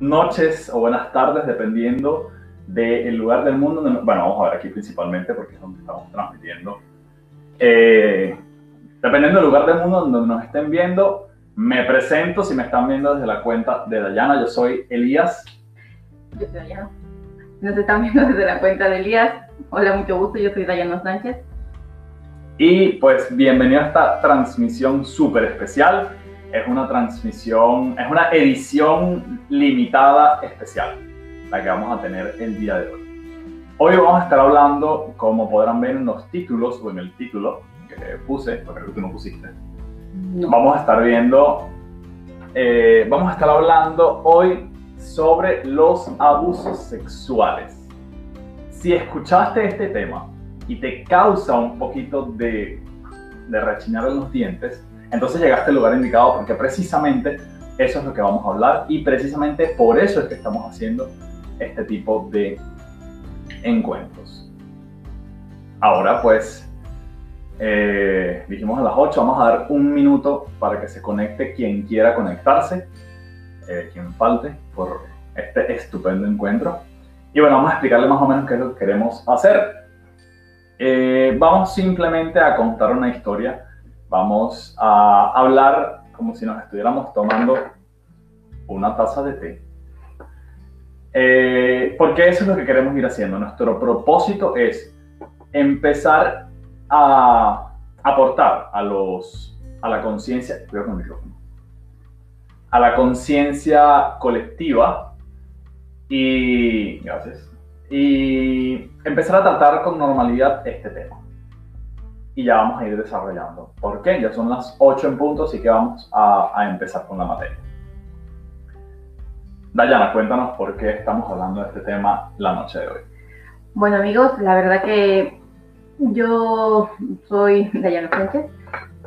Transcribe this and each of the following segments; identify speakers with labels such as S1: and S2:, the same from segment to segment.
S1: noches o buenas tardes, dependiendo del lugar del mundo. Donde, bueno, vamos a ver aquí principalmente porque es donde estamos transmitiendo. Eh, dependiendo del lugar del mundo donde nos estén viendo, me presento. Si me están viendo desde la cuenta de Dayana, yo soy Elías.
S2: Yo soy Dayana. Nos están viendo desde la cuenta de Elías. Hola, mucho gusto. Yo soy Dayana Sánchez.
S1: Y pues bienvenido a esta transmisión súper especial. Es una transmisión, es una edición limitada especial, la que vamos a tener el día de hoy. Hoy vamos a estar hablando, como podrán ver en los títulos o en el título que puse, porque creo que tú no pusiste. Vamos a estar viendo, eh, vamos a estar hablando hoy sobre los abusos sexuales. Si escuchaste este tema y te causa un poquito de, de rechinar en los dientes, entonces llegaste al lugar indicado porque precisamente eso es lo que vamos a hablar y precisamente por eso es que estamos haciendo este tipo de encuentros. Ahora pues, eh, dijimos a las 8, vamos a dar un minuto para que se conecte quien quiera conectarse, eh, quien falte por este estupendo encuentro. Y bueno, vamos a explicarle más o menos qué es lo que queremos hacer. Eh, vamos simplemente a contar una historia. Vamos a hablar como si nos estuviéramos tomando una taza de té. Eh, porque eso es lo que queremos ir haciendo. Nuestro propósito es empezar a aportar a, los, a la conciencia, a la conciencia colectiva y, empezar a tratar con normalidad este tema. Y ya vamos a ir desarrollando. ¿Por qué? Ya son las 8 en punto, así que vamos a, empezar con la materia. Dayana, cuéntanos por qué estamos hablando de este tema la noche de hoy.
S2: Bueno amigos, la verdad que yo soy Dayana Sánchez,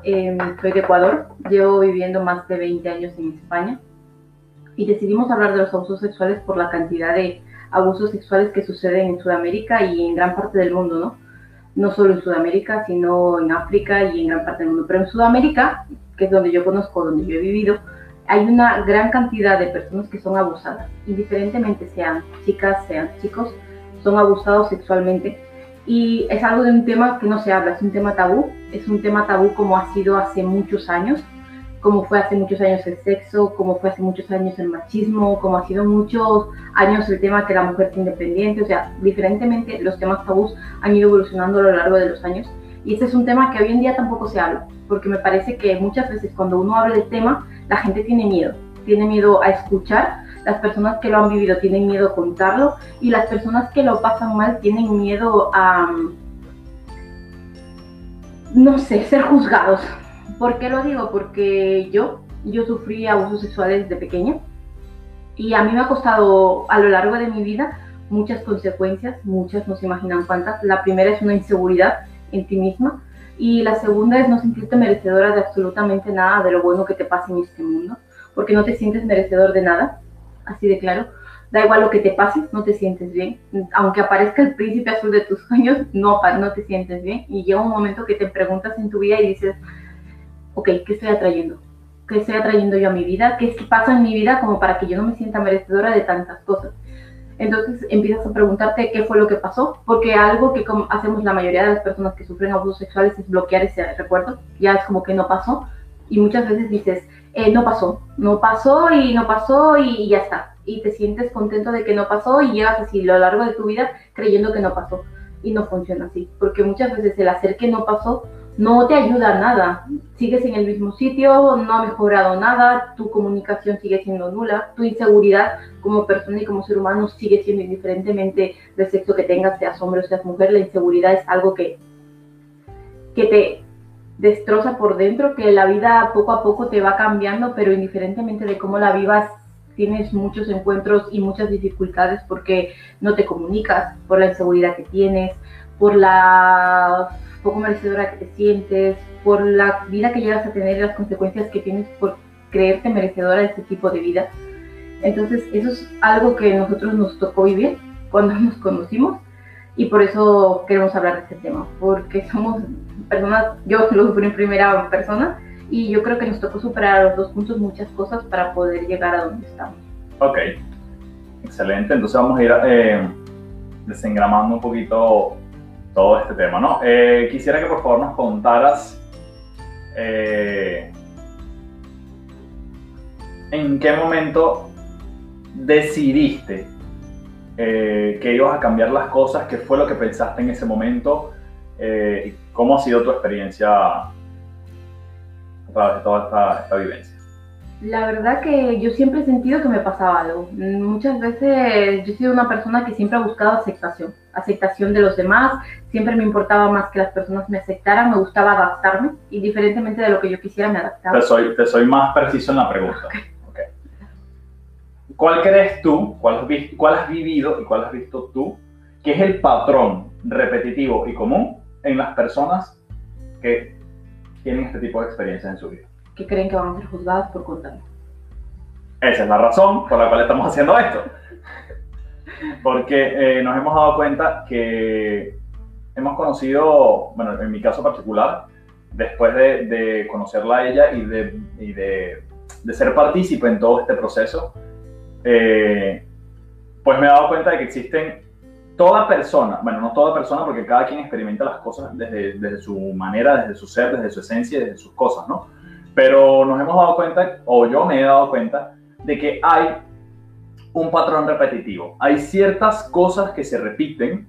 S2: eh, soy de Ecuador, llevo viviendo más de 20 años en España y decidimos hablar de los abusos sexuales por la cantidad de abusos sexuales que suceden en Sudamérica y en gran parte del mundo, ¿no? No solo en Sudamérica, sino en África y en gran parte del mundo. Pero en Sudamérica, que es donde yo conozco, donde yo he vivido, hay una gran cantidad de personas que son abusadas, indiferentemente sean chicas, sean chicos, son abusados sexualmente. Y es algo de un tema que no se habla, es un tema tabú, es un tema tabú como ha sido hace muchos años, como fue hace muchos años el sexo, como fue hace muchos años el machismo, como ha sido muchos años el tema que la mujer es independiente, o sea, diferentemente los temas tabús han ido evolucionando a lo largo de los años. Y este es un tema que hoy en día tampoco se habla, porque me parece que muchas veces cuando uno habla del tema, la gente tiene miedo, tiene miedo a escuchar, las personas que lo han vivido tienen miedo a contarlo y las personas que lo pasan mal tienen miedo a, no sé, ser juzgados, ¿Por qué lo digo? Porque yo, yo sufrí abusos sexuales de pequeña y a mí me ha costado a lo largo de mi vida muchas consecuencias, muchas no se imaginan cuántas. La primera es una inseguridad en ti misma y la segunda es no sentirte merecedora de absolutamente nada de lo bueno que te pase en este mundo, porque no te sientes merecedor de nada, así de claro. Da igual lo que te pase, no te sientes bien. Aunque aparezca el príncipe azul de tus sueños, no, no te sientes bien. Y llega un momento que te preguntas en tu vida y dices, ok, ¿qué estoy atrayendo? ¿Qué estoy atrayendo yo a mi vida? ¿Qué es que pasa en mi vida como para que yo no me sienta merecedora de tantas cosas? Entonces empiezas a preguntarte qué fue lo que pasó, porque algo que hacemos la mayoría de las personas que sufren abusos sexuales es bloquear ese recuerdo, ya es como que no pasó, y muchas veces dices, eh, no pasó, no pasó y no pasó y, ya está, y te sientes contento de que no pasó y llegas así a lo largo de tu vida creyendo que no pasó, y no funciona así, porque muchas veces el hacer que no pasó no te ayuda a nada. Sigues en el mismo sitio, no ha mejorado nada, tu comunicación sigue siendo nula, tu inseguridad como persona y como ser humano sigue siendo indiferentemente del sexo que tengas, seas hombre o seas mujer, la inseguridad es algo que, que te destroza por dentro, que la vida poco a poco te va cambiando, pero indiferentemente de cómo la vivas, tienes muchos encuentros y muchas dificultades porque no te comunicas, por la inseguridad que tienes, por la poco merecedora que te sientes, por la vida que llegas a tener y las consecuencias que tienes por creerte merecedora de este tipo de vida. Entonces, eso es algo que nosotros nos tocó vivir cuando nos conocimos y por eso queremos hablar de este tema, porque somos personas, yo lo sufrí en primera persona y yo creo que nos tocó superar a los dos puntos muchas cosas para poder llegar a donde estamos.
S1: Ok, excelente. Entonces vamos a ir eh, desengramando un poquito todo este tema, ¿no? Eh, quisiera que por favor nos contaras eh, en qué momento decidiste que ibas a cambiar las cosas, qué fue lo que pensaste en ese momento, cómo ha sido tu experiencia a través de toda esta vivencia.
S2: La verdad que yo siempre he sentido que me pasaba algo. Muchas veces yo he sido una persona que siempre ha buscado aceptación, aceptación de los demás, siempre me importaba más que las personas me aceptaran, me gustaba adaptarme, indiferentemente de lo que yo quisiera me adaptaba.
S1: Te soy, te soy más preciso en la pregunta. Okay. ¿Cuál crees tú, cuál has, cuál has vivido y cuál has visto tú que es el patrón repetitivo y común en las personas que tienen este tipo de experiencias en su vida?
S2: que creen que van a ser juzgadas por contar.
S1: Esa es la razón por la cual estamos haciendo esto. Porque eh, nos hemos dado cuenta que hemos conocido, bueno, en mi caso particular, después de, conocerla a ella y, de, de, ser partícipe en todo este proceso, eh, pues me he dado cuenta de que existen toda persona, bueno, no toda persona, porque cada quien experimenta las cosas desde, desde su manera, desde su ser, desde su esencia, desde sus cosas, ¿no? Pero nos hemos dado cuenta, o yo me he dado cuenta, de que hay un patrón repetitivo. Hay ciertas cosas que se repiten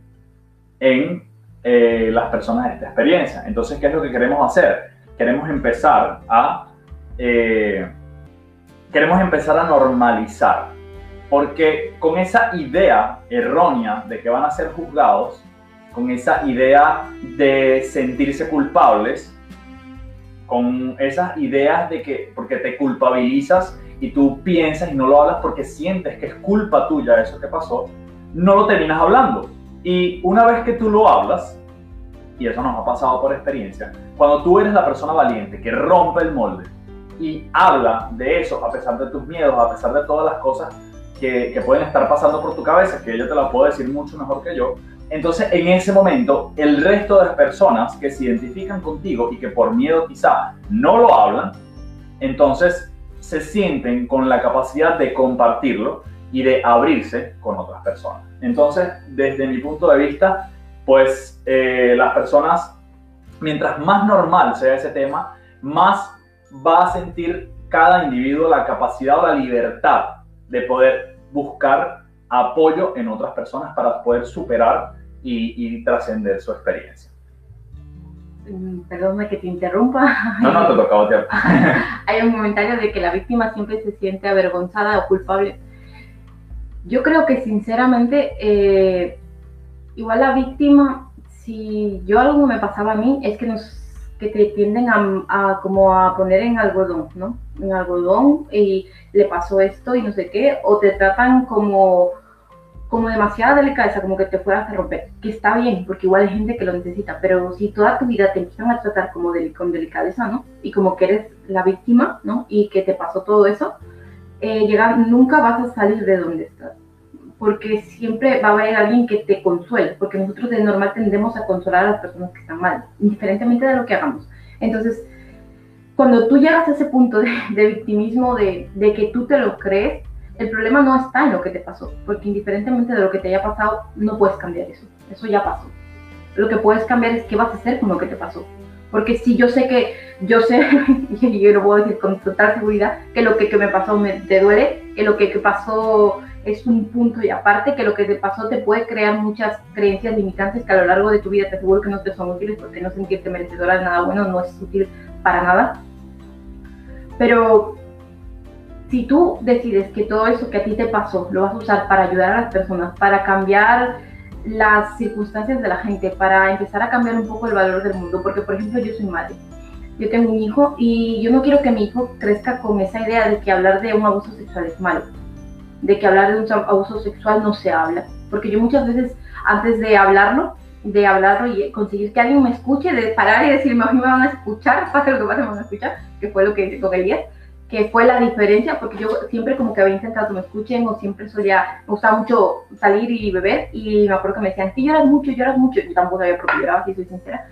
S1: en eh, las personas de esta experiencia. Entonces, ¿qué es lo que queremos hacer? Queremos empezar a... Eh, queremos empezar a normalizar. Porque con esa idea errónea de que van a ser juzgados, con esa idea de sentirse culpables, con esas ideas de que, porque te culpabilizas y tú piensas y no lo hablas porque sientes que es culpa tuya eso que pasó, no lo terminas hablando. Y una vez que tú lo hablas, y eso nos ha pasado por experiencia, cuando tú eres la persona valiente que rompe el molde y habla de eso a pesar de tus miedos, a pesar de todas las cosas que, que pueden estar pasando por tu cabeza, que yo te la puedo decir mucho mejor que yo, entonces, en ese momento, el resto de las personas que se identifican contigo y que por miedo quizá no lo hablan, entonces se sienten con la capacidad de compartirlo y de abrirse con otras personas. Entonces, desde mi punto de vista, pues eh, las personas, mientras más normal sea ese tema, más va a sentir cada individuo la capacidad o la libertad de poder buscar apoyo en otras personas para poder superar y, trascender su experiencia.
S2: Mm, perdóname que te interrumpa.
S1: No, no, te tocaba tiempo.
S2: Hay un comentario de que la víctima siempre se siente avergonzada o culpable. Yo creo que sinceramente, eh, igual la víctima, si yo algo me pasaba a mí, es que nos que te tienden a, como a poner en algodón, ¿no? En algodón y le pasó esto y no sé qué, o te tratan como como demasiada delicadeza, como que te fueras a romper, que está bien, porque igual hay gente que lo necesita, pero si toda tu vida te empiezan a tratar como con delicadeza, ¿no? Y como que eres la víctima, ¿no? Y que te pasó todo eso, eh, llegar, nunca vas a salir de donde estás, porque siempre va a haber alguien que te consuele, porque nosotros de normal tendemos a consolar a las personas que están mal, indiferentemente de lo que hagamos. Entonces, cuando tú llegas a ese punto de, de victimismo, de, de que tú te lo crees, el problema no está en lo que te pasó, porque indiferentemente de lo que te haya pasado, no puedes cambiar eso. Eso ya pasó. Lo que puedes cambiar es qué vas a hacer con lo que te pasó. Porque si yo sé que, yo sé, y yo lo puedo decir con total seguridad, que lo que, que me pasó me, te duele, que lo que, que pasó es un punto y aparte, que lo que te pasó te puede crear muchas creencias limitantes que a lo largo de tu vida te aseguro que no te son útiles, porque no sentirte merecedora de nada bueno no es útil para nada. Pero si tú decides que todo eso que a ti te pasó lo vas a usar para ayudar a las personas, para cambiar las circunstancias de la gente, para empezar a cambiar un poco el valor del mundo, porque por ejemplo yo soy madre, yo tengo un hijo y yo no quiero que mi hijo crezca con esa idea de que hablar de un abuso sexual es malo, de que hablar de un abuso sexual no se habla, porque yo muchas veces antes de hablarlo, de hablarlo y conseguir que alguien me escuche, de parar y decirme, a mí me van a escuchar, pase lo que pase, me van a escuchar, que fue lo que hice con Elías, que fue la diferencia, porque yo siempre como que había intentado que me escuchen o siempre solía, me gustaba mucho salir y beber y me acuerdo que me decían, sí, lloras mucho, lloras mucho, yo tampoco sabía por qué lloraba, si soy sincera.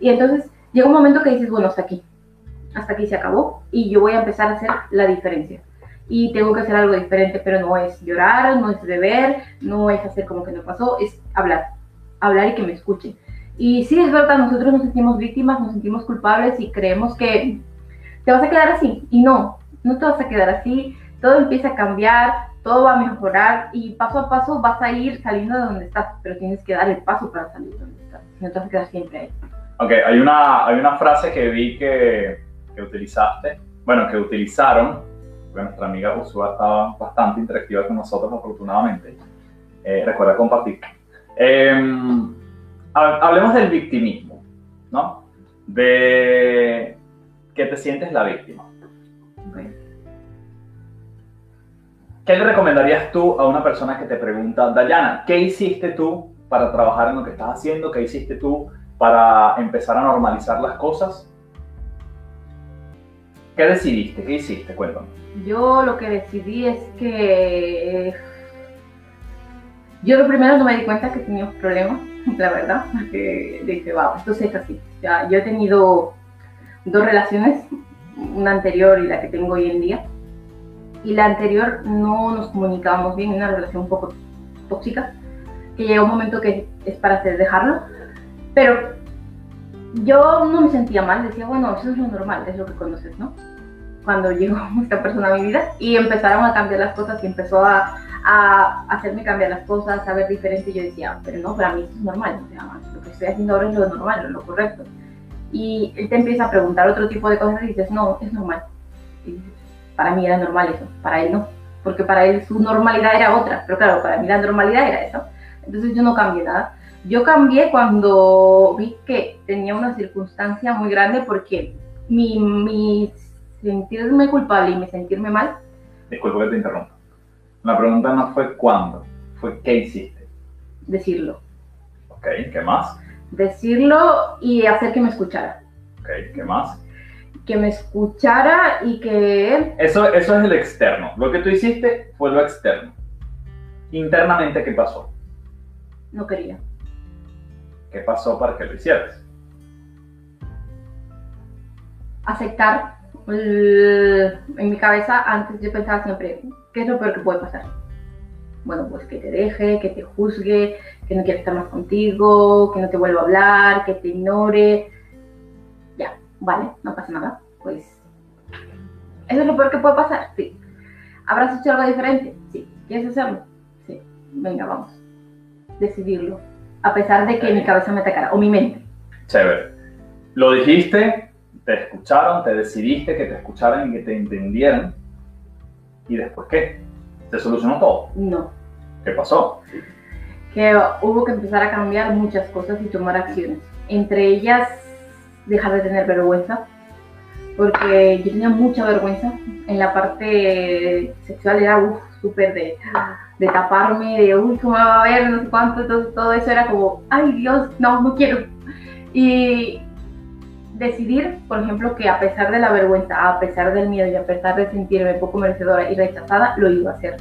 S2: Y entonces llega un momento que dices, bueno, hasta aquí, hasta aquí se acabó y yo voy a empezar a hacer la diferencia. Y tengo que hacer algo diferente, pero no es llorar, no es beber, no es hacer como que no pasó, es hablar, hablar y que me escuchen. Y sí, es verdad, nosotros nos sentimos víctimas, nos sentimos culpables y creemos que te vas a quedar así. Y no, no te vas a quedar así, todo empieza a cambiar, todo va a mejorar y paso a paso vas a ir saliendo de donde estás, pero tienes que dar el paso para salir de donde estás, no te vas a quedar siempre ahí.
S1: Ok, hay una, hay una frase que vi que, que utilizaste, bueno, que utilizaron, nuestra amiga Usua estaba bastante interactiva con nosotros afortunadamente. Eh, recuerda compartir. Em, hablemos del victimismo, ¿no? De que te sientes la víctima. ¿Qué le recomendarías tú a una persona que te pregunta, Dayana, ¿qué hiciste tú para trabajar en lo que estás haciendo? ¿Qué hiciste tú para empezar a normalizar las cosas? ¿Qué decidiste? ¿Qué hiciste? Cuéntame.
S2: Yo lo que decidí es que yo lo primero no me di cuenta que tenía un problema, la verdad, que dije, wow, esto es así. Ya, yo he tenido dos relaciones, una anterior y la que tengo hoy en día, y la anterior no nos comunicábamos bien, una relación un poco tóxica, que llega un momento que es para hacer dejarlo, pero yo no me sentía mal, decía, bueno, eso es lo normal, es lo que conoces, ¿no? Cuando llegó esta persona a mi vida y empezaron a cambiar las cosas y empezó a, a hacerme cambiar las cosas, a ver diferente, yo decía, pero no, para mí esto es normal, o sea, lo que estoy haciendo ahora es lo normal, lo correcto. Y él te empieza a preguntar otro tipo de cosas y dices, no, es normal. Y para mí era normal eso, para él no, porque para él su normalidad era otra, pero claro, para mí la normalidad era eso. Entonces yo no cambié nada. Yo cambié cuando vi que tenía una circunstancia muy grande porque mi, mi sentirme culpable y mi sentirme mal.
S1: Disculpa que te interrumpa. La pregunta no fue cuándo, fue qué hiciste.
S2: Decirlo.
S1: Ok, ¿qué más?
S2: Decirlo y hacer que me escuchara.
S1: Ok, ¿qué más?
S2: Que me escuchara y que...
S1: Eso, eso es el externo. Lo que tú hiciste fue lo externo. Internamente, ¿qué pasó?
S2: No quería.
S1: ¿Qué pasó para que lo hicieras?
S2: Aceptar. en mi cabeza antes yo pensaba siempre, ¿qué es lo peor que puede pasar? Bueno, pues que te deje, que te juzgue, que no quiera estar más contigo, que no te vuelva a hablar, que te ignore. Ya, vale, no pasa nada. Pues eso es lo peor que puede pasar, sí. ¿Habrás hecho algo diferente? Sí. ¿Quieres hacerlo? Sí. Venga, vamos. Decidirlo a pesar de que mi cabeza me atacara, o mi mente.
S1: Chévere. Lo dijiste, te escucharon, te decidiste que te escucharan y que te entendieran. ¿Y después qué? ¿Se solucionó todo?
S2: No.
S1: ¿Qué pasó?
S2: Que hubo que empezar a cambiar muchas cosas y tomar acciones. Entre ellas, dejar de tener vergüenza, porque yo tenía mucha vergüenza. En la parte sexual era súper de de taparme, de uy, ¿cómo va a ver? No sé cuánto, todo, todo eso era como, ay Dios, no, no quiero. Y decidir, por ejemplo, que a pesar de la vergüenza, a pesar del miedo y a pesar de sentirme poco merecedora y rechazada, lo iba a hacer.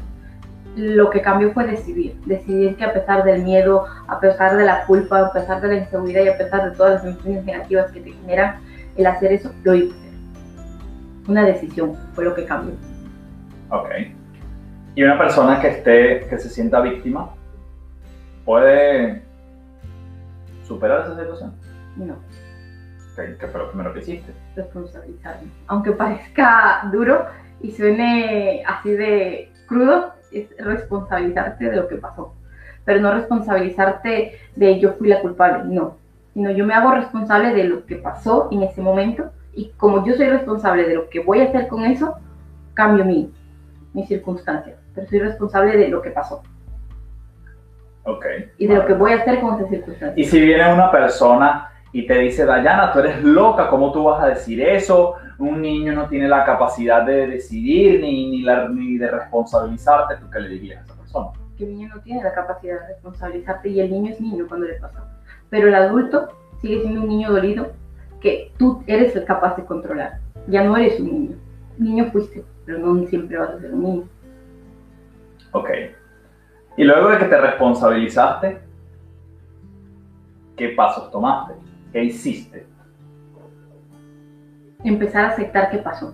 S2: Lo que cambió fue decidir, decidir que a pesar del miedo, a pesar de la culpa, a pesar de la inseguridad y a pesar de todas las emociones negativas que te generan, el hacer eso, lo iba a hacer. Una decisión fue lo que cambió.
S1: Ok. Y una persona que esté, que se sienta víctima, puede superar esa situación.
S2: No.
S1: ¿Qué, fue lo primero que hiciste?
S2: Responsabilizarme. Aunque parezca duro y suene así de crudo, es responsabilizarte de lo que pasó. Pero no responsabilizarte de yo fui la culpable, no. Sino yo me hago responsable de lo que pasó en ese momento y como yo soy responsable de lo que voy a hacer con eso, cambio mi, mi circunstancia pero soy responsable de lo que pasó.
S1: Ok.
S2: Y de lo que voy a hacer con esa circunstancia.
S1: Y si viene una persona y te dice, Dayana, tú eres loca, ¿cómo tú vas a decir eso? Un niño no tiene la capacidad de decidir ni, ni, la, ni de responsabilizarte. ¿Tú qué le dirías a esa persona?
S2: Que el niño no tiene la capacidad de responsabilizarte y el niño es niño cuando le pasa. Pero el adulto sigue siendo un niño dolido que tú eres el capaz de controlar. Ya no eres un niño. Niño fuiste, pero no siempre vas a ser un niño.
S1: Ok. Y luego de que te responsabilizaste, ¿qué pasos tomaste? ¿Qué hiciste?
S2: Empezar a aceptar qué pasó.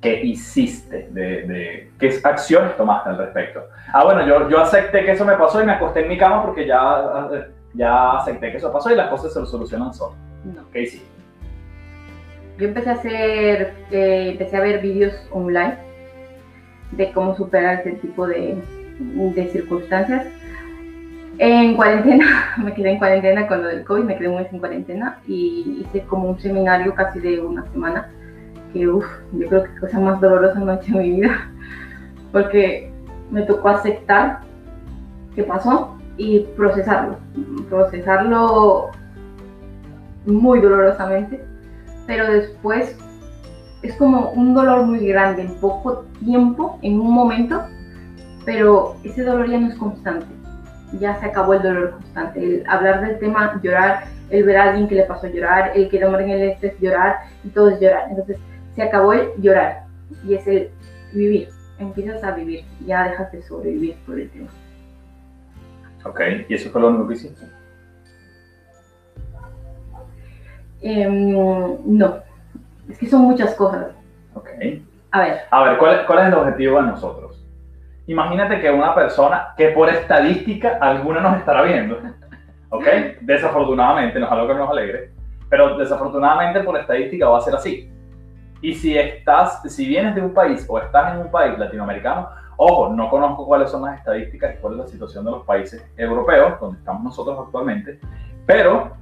S1: ¿Qué hiciste? De, de, ¿Qué acciones tomaste al respecto? Ah, bueno, yo, yo acepté que eso me pasó y me acosté en mi cama porque ya, ya acepté que eso pasó y las cosas se solucionan solas. No. ¿Qué hiciste?
S2: Yo empecé a hacer, eh, empecé a ver vídeos online de cómo superar este tipo de, de circunstancias. En cuarentena, me quedé en cuarentena con lo del COVID, me quedé un mes en cuarentena y hice como un seminario casi de una semana que, yo creo que cosa más dolorosa no he hecho en mi vida, porque me tocó aceptar qué pasó y procesarlo, procesarlo muy dolorosamente, pero después es como un dolor muy grande en poco tiempo, en un momento, pero ese dolor ya no es constante, ya se acabó el dolor constante, el hablar del tema, llorar, el ver a alguien que le pasó a llorar, el que en el estrés llorar y todo es llorar, entonces se acabó el llorar y es el vivir. Empiezas a vivir, ya dejas de sobrevivir por el tema.
S1: Ok, ¿y eso fue lo único que hiciste?
S2: Em, no, es que son muchas cosas.
S1: Ok.
S2: A ver.
S1: A ver, ¿cuál, ¿cuál es el objetivo de nosotros? Imagínate que una persona que por estadística alguna nos estará viendo, ¿ok? Desafortunadamente, no es algo que nos alegre, pero desafortunadamente por estadística va a ser así. Y si estás, si vienes de un país o estás en un país latinoamericano, ojo, no conozco cuáles son las estadísticas y cuál es la situación de los países europeos, donde estamos nosotros actualmente, pero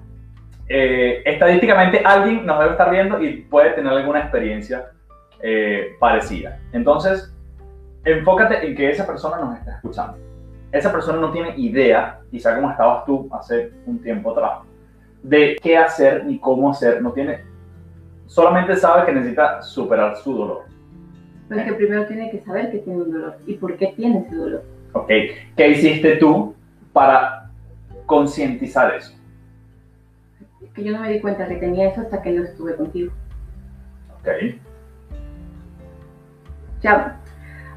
S1: eh, estadísticamente alguien nos debe estar viendo y puede tener alguna experiencia eh, parecida. Entonces, enfócate en que esa persona nos está escuchando. Esa persona no tiene idea, quizá como estabas tú hace un tiempo atrás, de qué hacer ni cómo hacer, no tiene solamente sabe que necesita superar su dolor.
S2: Pero que primero tiene que saber que tiene un dolor y por qué tiene ese dolor.
S1: Ok, ¿qué hiciste tú para concientizar eso?
S2: Que yo no me di cuenta que tenía eso hasta que no estuve contigo.
S1: Ok.
S2: O sea,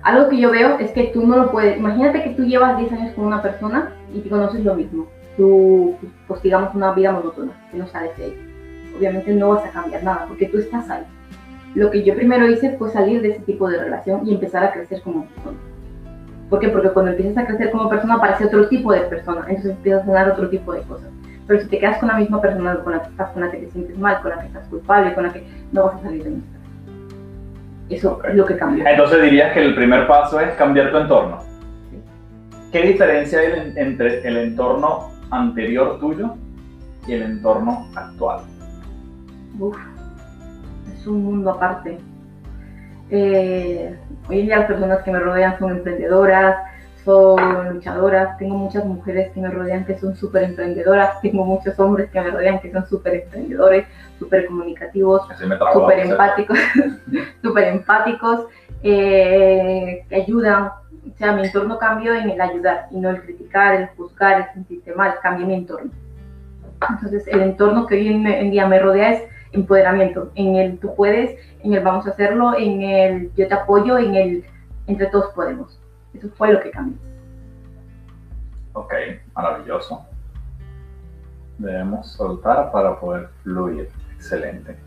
S2: algo que yo veo es que tú no lo puedes. Imagínate que tú llevas 10 años con una persona y te conoces lo mismo. Tú, pues digamos, una vida monótona, que no sales de ahí obviamente no vas a cambiar nada porque tú estás ahí. Lo que yo primero hice fue salir de ese tipo de relación y empezar a crecer como persona. ¿Por qué? Porque cuando empiezas a crecer como persona aparece otro tipo de persona, entonces empiezas a ganar otro tipo de cosas. Pero si te quedas con la misma persona con la que estás, con la que te sientes mal, con la que estás culpable, con la que no vas a salir de nuestra. Eso es lo que cambia.
S1: Entonces dirías que el primer paso es cambiar tu entorno. ¿Qué diferencia hay entre el entorno anterior tuyo y el entorno actual?
S2: uf, es un mundo aparte. Eh, hoy en día las personas que me rodean son emprendedoras, son luchadoras, tengo muchas mujeres que me rodean que son súper emprendedoras, tengo muchos hombres que me rodean que son súper emprendedores, súper comunicativos, súper empáticos, súper empáticos, eh, que ayudan. O sea, mi entorno cambió en el ayudar y no el criticar, el juzgar, el sentirte mal, cambié mi entorno. Entonces, el entorno que hoy en día me rodea es empoderamiento, en el tú puedes, en el vamos a hacerlo, en el yo te apoyo, en el entre todos podemos. Eso fue lo que cambió.
S1: Ok, maravilloso. Debemos soltar para poder fluir. Excelente.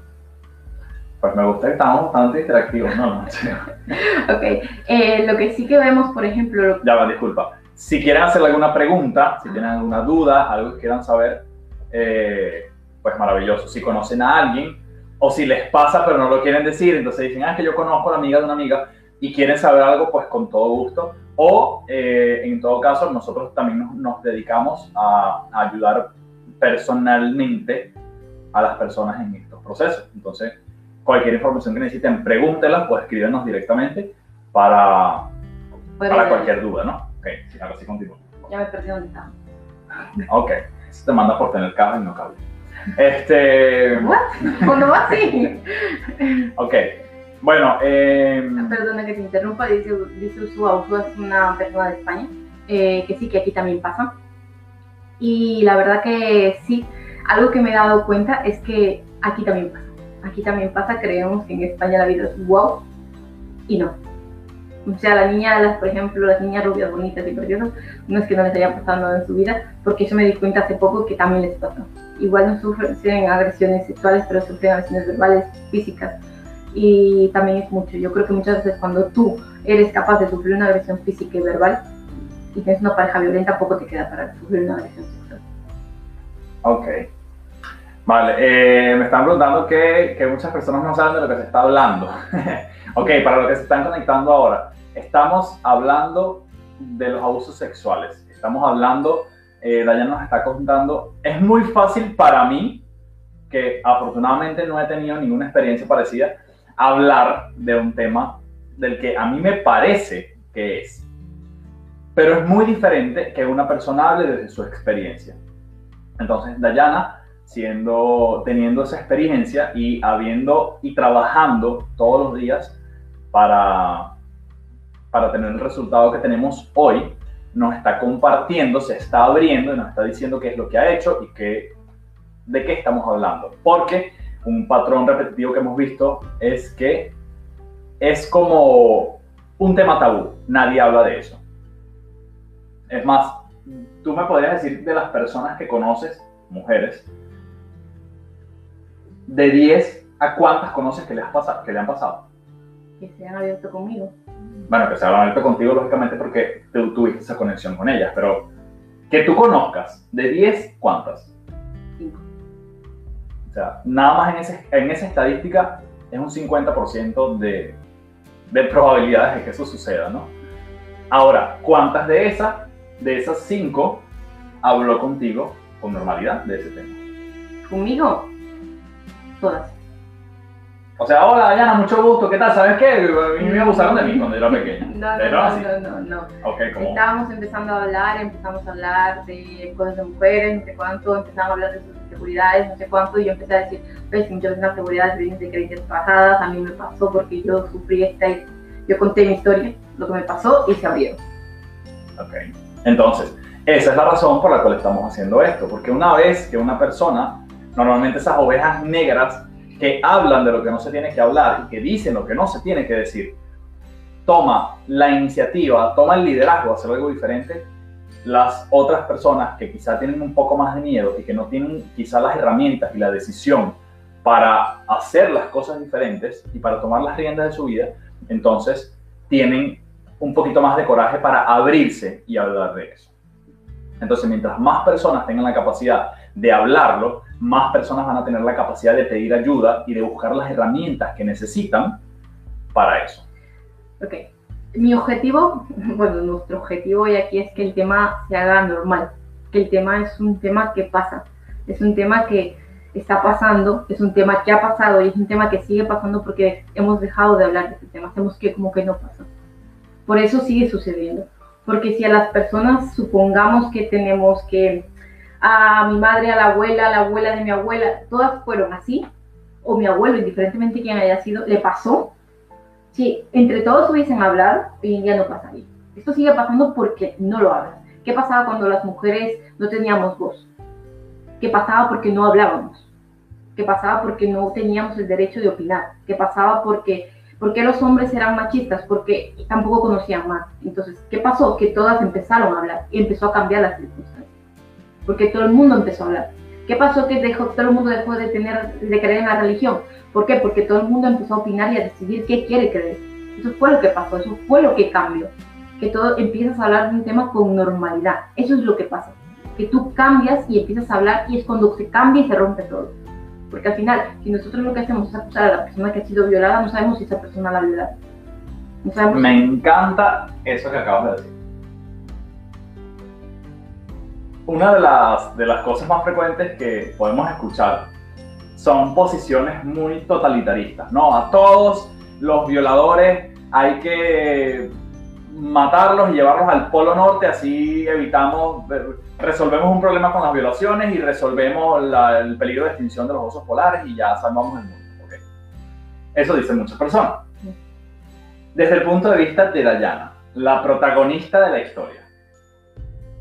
S1: Pues me gusta que estamos bastante interactivos, ¿no?
S2: ok, eh, lo que sí que vemos, por ejemplo...
S1: Ya va, disculpa. Si quieren hacer alguna pregunta, si tienen alguna duda, algo que quieran saber, eh, pues maravilloso. Si conocen a alguien o si les pasa pero no lo quieren decir, entonces dicen, ah, es que yo conozco a la amiga de una amiga y quieren saber algo, pues con todo gusto. O eh, en todo caso, nosotros también nos, dedicamos a, ayudar personalmente a las personas en estos procesos. Entonces, cualquier información que necesiten, pregúntelas o escríbenos directamente para, para cualquier duda, ¿no? Ok, ahora sí continúo.
S2: Ya me perdí dónde estaba.
S1: Ok, se te manda por tener cable y no cable. Este.
S2: ¿What? va así?
S1: ok. Bueno,
S2: eh... Perdona que te interrumpa, dice, dice Usua, es una persona de España, eh, que sí, que aquí también pasa. Y la verdad que sí, algo que me he dado cuenta es que aquí también pasa. Aquí también pasa, creemos que en España la vida es wow y no. O sea, la niña, por ejemplo, las niñas rubias, bonitas y preciosas, no es que no les haya pasado nada en su vida, porque eso me di cuenta hace poco que también les pasa igual no sufren agresiones sexuales, pero sufren agresiones verbales, físicas. Y también es mucho. Yo creo que muchas veces cuando tú eres capaz de sufrir una agresión física y verbal y tienes una pareja violenta, poco te queda para sufrir una agresión sexual.
S1: Ok. Vale, eh, me están preguntando que, que, muchas personas no saben de lo que se está hablando. ok, para los que se están conectando ahora, estamos hablando de los abusos sexuales. Estamos hablando, eh, Dayana nos está contando, es muy fácil para mí, que afortunadamente no he tenido ninguna experiencia parecida, hablar de un tema del que a mí me parece que es. Pero es muy diferente que una persona hable desde su experiencia. Entonces, Dayana, siendo, teniendo esa experiencia y habiendo y trabajando todos los días para, para tener el resultado que tenemos hoy, nos está compartiendo, se está abriendo y nos está diciendo qué es lo que ha hecho y qué, de qué estamos hablando. Porque un patrón repetitivo que hemos visto es que es como un tema tabú, nadie habla de eso. Es más, tú me podrías decir de las personas que conoces, mujeres, de 10 a cuántas conoces que le, has pasado, que le han pasado.
S2: Que se han abierto conmigo.
S1: Bueno, que se han abierto contigo, lógicamente, porque tú tuviste esa conexión con ellas, pero que tú conozcas, de 10, ¿cuántas? O sea, nada más en, ese, en esa estadística es un 50% de, de probabilidades de que eso suceda, ¿no? Ahora, ¿cuántas de esas, de esas 5, habló contigo con normalidad de ese tema?
S2: ¿Conmigo? Todas.
S1: O sea, hola Dayana, mucho gusto, ¿qué tal? ¿Sabes qué? A mí me abusaron de mí cuando era pequeña.
S2: No, no, no, no, no,
S1: Okay.
S2: Estábamos empezando a hablar, empezamos a hablar de cosas de mujeres, no sé cuánto, empezamos a hablar de sus inseguridades, no sé cuánto, y yo empecé a decir, pues muchas veces las vienen de creencias pasadas, a mí me pasó porque yo sufrí esta, yo conté mi historia, lo que me pasó, y se abrieron.
S1: Ok, entonces, esa es la razón por la cual estamos haciendo esto, porque una vez que una persona, normalmente esas ovejas negras, que hablan de lo que no se tiene que hablar y que dicen lo que no se tiene que decir, toma la iniciativa, toma el liderazgo de hacer algo diferente, las otras personas que quizá tienen un poco más de miedo y que no tienen quizá las herramientas y la decisión para hacer las cosas diferentes y para tomar las riendas de su vida, entonces tienen un poquito más de coraje para abrirse y hablar de eso. Entonces, mientras más personas tengan la capacidad de hablarlo, más personas van a tener la capacidad de pedir ayuda y de buscar las herramientas que necesitan para eso.
S2: Ok. Mi objetivo, bueno, nuestro objetivo hoy aquí es que el tema se haga normal, que el tema es un tema que pasa, es un tema que está pasando, es un tema que ha pasado y es un tema que sigue pasando porque hemos dejado de hablar de este tema, hacemos que como que no pasa. Por eso sigue sucediendo, porque si a las personas supongamos que tenemos que a mi madre, a la abuela, a la abuela de mi abuela, todas fueron así, o mi abuelo, indiferentemente quién haya sido, le pasó. Si entre todos hubiesen hablado, hoy en día no pasaría. Esto sigue pasando porque no lo hablan. ¿Qué pasaba cuando las mujeres no teníamos voz? ¿Qué pasaba porque no hablábamos? ¿Qué pasaba porque no teníamos el derecho de opinar? ¿Qué pasaba porque, porque los hombres eran machistas? Porque tampoco conocían más. Entonces, ¿qué pasó? Que todas empezaron a hablar y empezó a cambiar las circunstancias porque todo el mundo empezó a hablar. ¿Qué pasó que dejó, todo el mundo dejó de, tener, de creer en la religión? ¿Por qué? Porque todo el mundo empezó a opinar y a decidir qué quiere creer. Eso fue lo que pasó, eso fue lo que cambió. Que todo empiezas a hablar de un tema con normalidad. Eso es lo que pasa. Que tú cambias y empiezas a hablar y es cuando se cambia y se rompe todo. Porque al final, si nosotros lo que hacemos es acusar a la persona que ha sido violada, no sabemos si esa persona la ha violado.
S1: Me encanta eso que acabas de decir una de las, de las cosas más frecuentes que podemos escuchar son posiciones muy totalitaristas, ¿no? A todos los violadores hay que matarlos y llevarlos al Polo Norte, así evitamos, resolvemos un problema con las violaciones y resolvemos el peligro de extinción de los osos polares y ya salvamos el mundo. Okay. Eso dicen muchas personas. Desde el punto de vista de Dayana, la protagonista de la historia,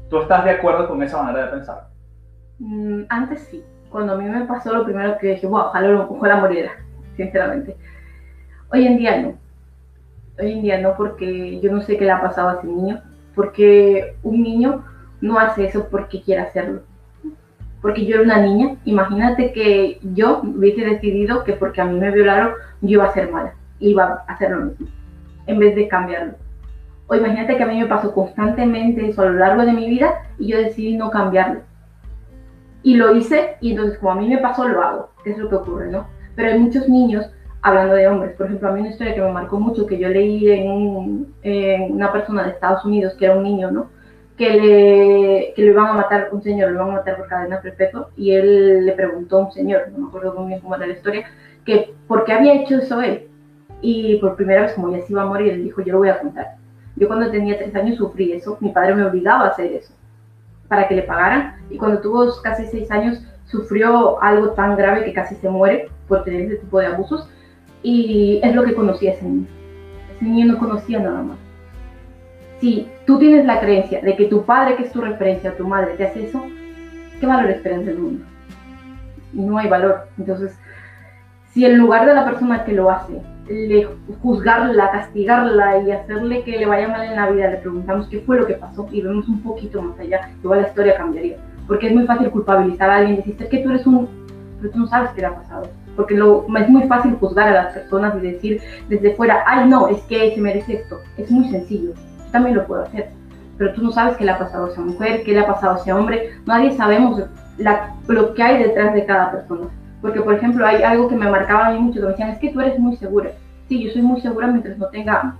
S1: ¿Tú estás de acuerdo con esa manera de pensar?
S2: Mm, antes sí. Cuando a mí me pasó, lo primero que dije, wow, ojalá, ojalá muriera, sinceramente. Hoy en día no. Hoy en día no, porque yo no sé qué le ha pasado a ese niño. Porque un niño no hace eso porque quiere hacerlo. porque yo era una niña. Imagínate que yo hubiese decidido que porque a mí me violaron, yo iba a ser mala, iba a hacer lo mismo, en vez de cambiarlo. O imagínate que a mí me pasó constantemente eso a lo largo de mi vida y yo decidí no cambiarlo. Y lo hice y entonces como a mí me pasó, lo hago, que es lo que ocurre, ¿no? Pero hay muchos niños, hablando de hombres, por ejemplo, a mí una historia que me marcó mucho, que yo leí en, en una persona de Estados Unidos, que era un niño, ¿no? que le, que le iban a matar, un señor, le iban a matar por cadena perpetua, y él le preguntó a un señor, no me acuerdo muy bien cómo era la historia, que por qué había hecho eso él. Y por primera vez, como ya se iba a morir, él dijo, yo lo voy a contar. Yo cuando tenía tres años sufrí eso, mi padre me obligaba a hacer eso, para que le pagaran, y cuando tuvo casi seis años sufrió algo tan grave que casi se muere por tener ese tipo de abusos, y es lo que conocía ese niño. Ese niño no conocía nada más si tú tienes la creencia de que tu padre, que es tu referencia, tu madre, te hace eso, ¿qué valor esperas del mundo? No hay valor. Entonces, si en lugar de la persona que lo hace, le juzgarla, castigarla y hacerle que le vaya mal en la vida, le preguntamos qué fue lo que pasó y vemos un poquito más allá, igual la historia cambiaría. Porque es muy fácil culpabilizar a alguien y que tú eres un... pero tú no sabes qué le ha pasado. Porque lo, es muy fácil juzgar a las personas y decir desde fuera, ay no, es que se merece esto. Es muy sencillo también lo puedo hacer. Pero tú no sabes qué le ha pasado a esa mujer, qué le ha pasado a ese hombre. Nadie sabemos lo que hay detrás de cada persona. Porque, por ejemplo, hay algo que me marcaba a mí mucho, que me decían, es que tú eres muy segura. Sí, yo soy muy segura mientras no tenga,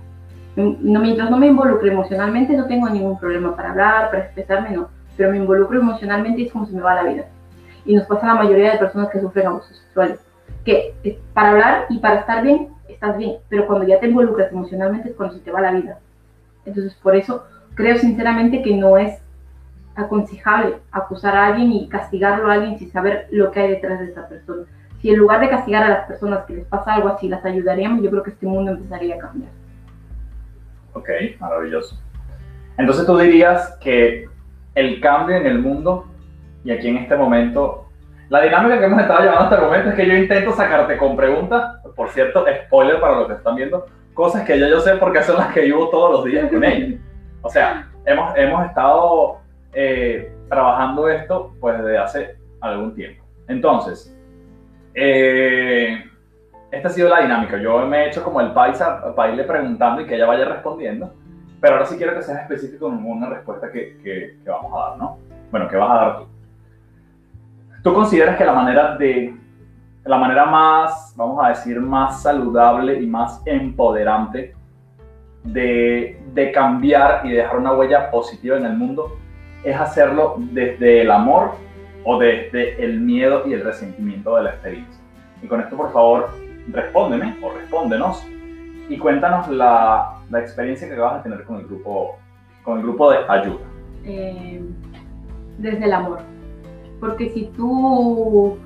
S2: no, mientras no me involucre emocionalmente, no tengo ningún problema para hablar, para expresarme, no. Pero me involucro emocionalmente y es como se me va la vida. Y nos pasa a la mayoría de personas que sufren abusos sexuales. Que eh, para hablar y para estar bien, estás bien. Pero cuando ya te involucras emocionalmente es cuando se te va la vida. Entonces, por eso creo sinceramente que no es aconsejable acusar a alguien y castigarlo a alguien sin saber lo que hay detrás de esa persona. Si en lugar de castigar a las personas que les pasa algo así, las ayudaríamos, yo creo que este mundo empezaría a cambiar.
S1: Ok, maravilloso. Entonces tú dirías que el cambio en el mundo, y aquí en este momento, la dinámica que hemos estado llevando hasta el momento es que yo intento sacarte con preguntas, por cierto, spoiler para los que están viendo, cosas que ya yo sé porque son las que vivo todos los días con ella. O sea, hemos, hemos estado eh, trabajando esto pues desde hace algún tiempo. Entonces, eh, esta ha sido la dinámica. Yo me he hecho como el paisa para irle preguntando y que ella vaya respondiendo. Pero ahora sí quiero que seas específico en una respuesta que, que, que vamos a dar, ¿no? Bueno, que vas a dar tú. ¿Tú consideras que la manera de la manera más, vamos a decir, más saludable y más empoderante de, de, cambiar y dejar una huella positiva en el mundo es hacerlo desde el amor o desde el miedo y el resentimiento de la experiencia. Y con esto, por favor, respóndeme o respóndenos y cuéntanos la, la experiencia que vas a tener con el grupo, con el grupo de ayuda.
S2: Eh, desde el amor. Porque si tú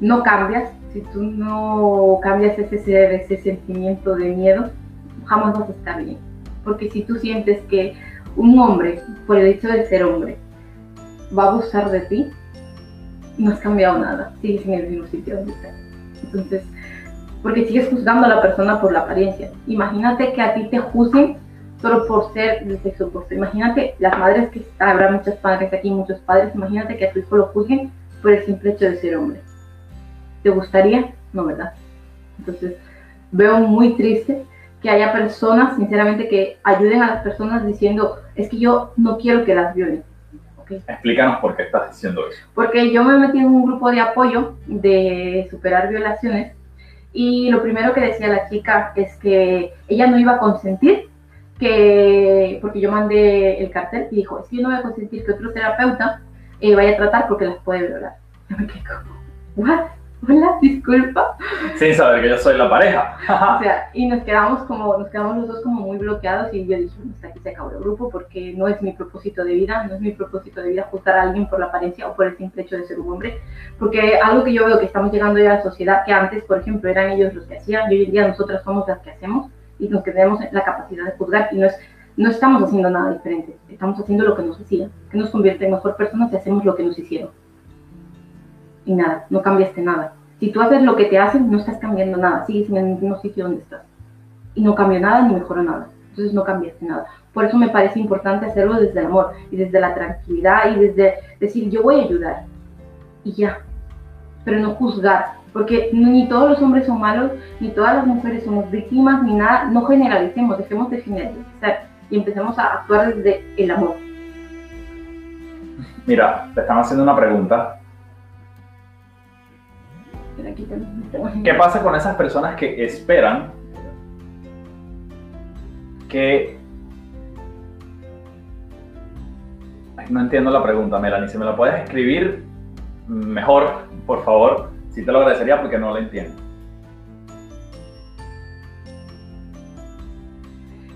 S2: no cambias, si tú no cambias ese, ese sentimiento de miedo, jamás vas a estar bien. Porque si tú sientes que un hombre, por el hecho de ser hombre, va a abusar de ti, no has cambiado nada, sigues en el mismo sitio donde estás. Entonces, porque sigues juzgando a la persona por la apariencia. Imagínate que a ti te juzguen solo por ser del sexo opuesto. Imagínate las madres que habrá muchas padres aquí, muchos padres, imagínate que a tu hijo lo juzguen por el simple hecho de ser hombre. ¿Te gustaría? No, ¿verdad? Entonces, veo muy triste que haya personas, sinceramente, que ayuden a las personas diciendo, es que yo no quiero que las violen.
S1: Explícanos por qué estás diciendo eso.
S2: Porque yo me metí en un grupo de apoyo de superar violaciones y lo primero que decía la chica es que ella no iba a consentir que, porque yo mandé el cartel y dijo, es que yo no voy a consentir que otro terapeuta eh, vaya a tratar porque las puede violar. Yo me quedé como, ¿what? Hola, disculpa.
S1: Sin saber que yo soy la pareja.
S2: o sea, y nos quedamos como, nos quedamos los dos como muy bloqueados y yo dije, hasta aquí se acabó el grupo porque no es mi propósito de vida, no es mi propósito de vida juzgar a alguien por la apariencia o por el simple hecho de ser un hombre, porque algo que yo veo que estamos llegando ya a la sociedad, que antes, por ejemplo, eran ellos los que hacían, y hoy en día nosotras somos las que hacemos y nos tenemos la capacidad de juzgar y no es no estamos haciendo nada diferente, estamos haciendo lo que nos hacían, que nos convierte en mejor personas y hacemos lo que nos hicieron y nada, no cambiaste nada. Si tú haces lo que te hacen, no estás cambiando nada, sigues en el mismo sitio donde estás. Y no cambió nada ni mejoró nada. Entonces no cambiaste nada. Por eso me parece importante hacerlo desde el amor y desde la tranquilidad y desde decir, yo voy a ayudar. y ya. Pero no juzgar, porque ni todos los hombres son malos, ni todas las mujeres somos víctimas, ni nada. No generalicemos, dejemos de generalizar y empecemos a actuar desde el amor.
S1: Mira, te están haciendo una pregunta. ¿Qué pasa con esas personas que esperan que... no entiendo la pregunta, Melanie. Si me la puedes escribir mejor, por favor, sí te lo agradecería porque no la entiendo.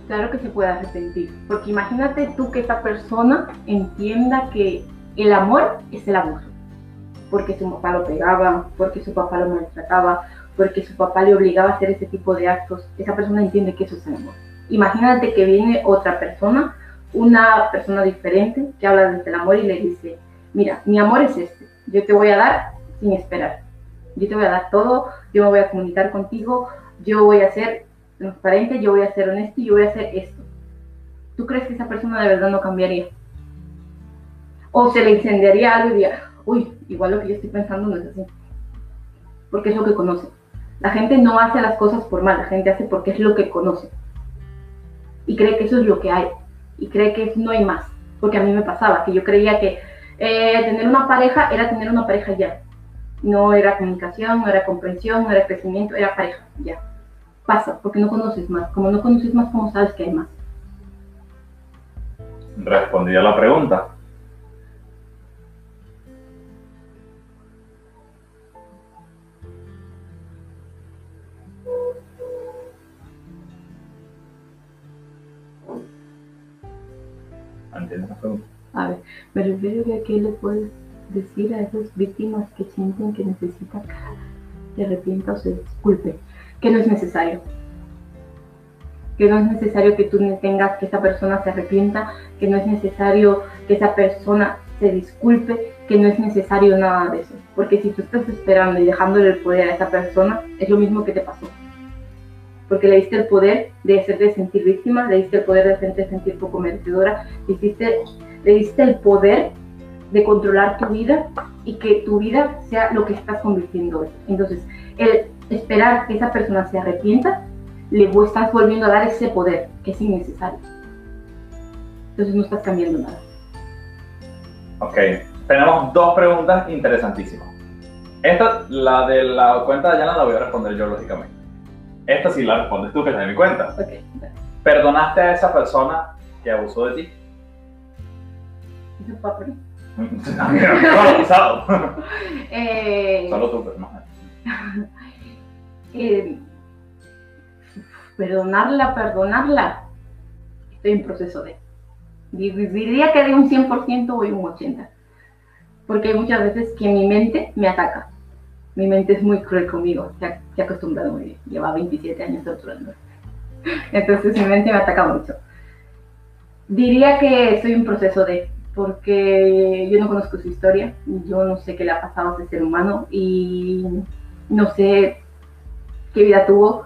S2: Claro que se puede arrepentir, porque imagínate tú que esa persona entienda que el amor es el abuso, porque su papá lo pegaba, porque su papá lo maltrataba, porque su papá le obligaba a hacer ese tipo de actos. Esa persona entiende que eso es amor. Imagínate que viene otra persona, una persona diferente, que habla desde el amor y le dice, mira, mi amor es este, yo te voy a dar sin esperar. Yo te voy a dar todo, yo me voy a comunicar contigo, yo voy a ser transparente, yo voy a ser honesto y yo voy a hacer esto. ¿Tú crees que esa persona de verdad no cambiaría? O se le incendiaría algo y diría, uy, igual lo que yo estoy pensando no es así. Porque es lo que conoce. La gente no hace las cosas por mal, la gente hace porque es lo que conoce. Y cree que eso es lo que hay. Y cree que no hay más. Porque a mí me pasaba, que yo creía que eh, tener una pareja era tener una pareja ya. No era comunicación, no era comprensión, no era crecimiento, era pareja, ya. Pasa, porque no conoces más. Como no conoces más, ¿cómo sabes que hay más?
S1: Respondí a
S2: ver, me refiero a qué le puedes decir a esas víctimas que sienten que necesitan que se arrepienta o se disculpe, que no es necesario. Que no es necesario que tú tengas que esa persona se arrepienta, que no es necesario que esa persona se disculpe, que no es necesario nada de eso. Porque si tú estás esperando y dejándole el poder a esa persona, es lo mismo que te pasó porque le diste el poder de hacerte sentir víctima, le diste el poder de hacerte sentir poco merecedora, le diste, le diste el poder de controlar tu vida y que tu vida sea lo que estás convirtiendo hoy. Entonces, el esperar que esa persona se arrepienta, le estás volviendo a dar ese poder que es innecesario. Entonces no estás cambiando nada.
S1: Ok, tenemos dos preguntas interesantísimas. Esta, la de la cuenta de Yana, la voy a responder yo, lógicamente. Esta sí la respondes tú, que es de mi cuenta.
S2: Okay.
S1: ¿Perdonaste a esa persona que abusó de ti?
S2: ¿Es papel?
S1: No ha abusado.
S2: eh,
S1: Solo tú, pero no.
S2: eh, perdonarla, perdonarla. Estoy en proceso de. Diría que de un 100% voy un 80%. Porque hay muchas veces que mi mente me ataca mi mente es muy cruel conmigo, se ha, acostumbrado muy bien, lleva 27 años torturando. Entonces mi mente me ataca mucho. Diría que estoy en proceso de, porque yo no conozco su historia, yo no sé qué le ha pasado a ese ser humano y no sé qué vida tuvo,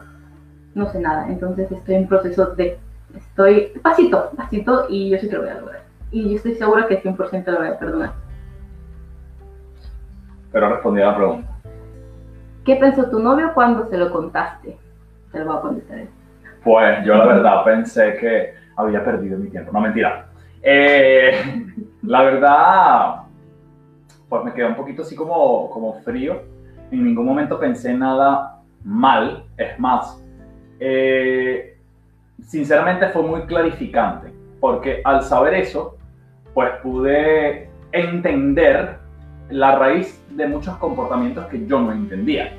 S2: no sé nada. Entonces estoy en proceso de, estoy pasito, pasito y yo sí que lo voy a lograr. Y yo estoy segura que 100% lo voy a perdonar.
S1: Pero respondí a la pregunta.
S2: ¿Qué pensó tu novio cuando se lo contaste? Se lo voy a contestar.
S1: Pues yo la verdad pensé que había perdido mi tiempo. No, mentira. Eh, la verdad, pues me quedé un poquito así como, como frío. En ningún momento pensé nada mal. Es más, eh, sinceramente fue muy clarificante. Porque al saber eso, pues pude entender la raíz de muchos comportamientos que yo no entendía.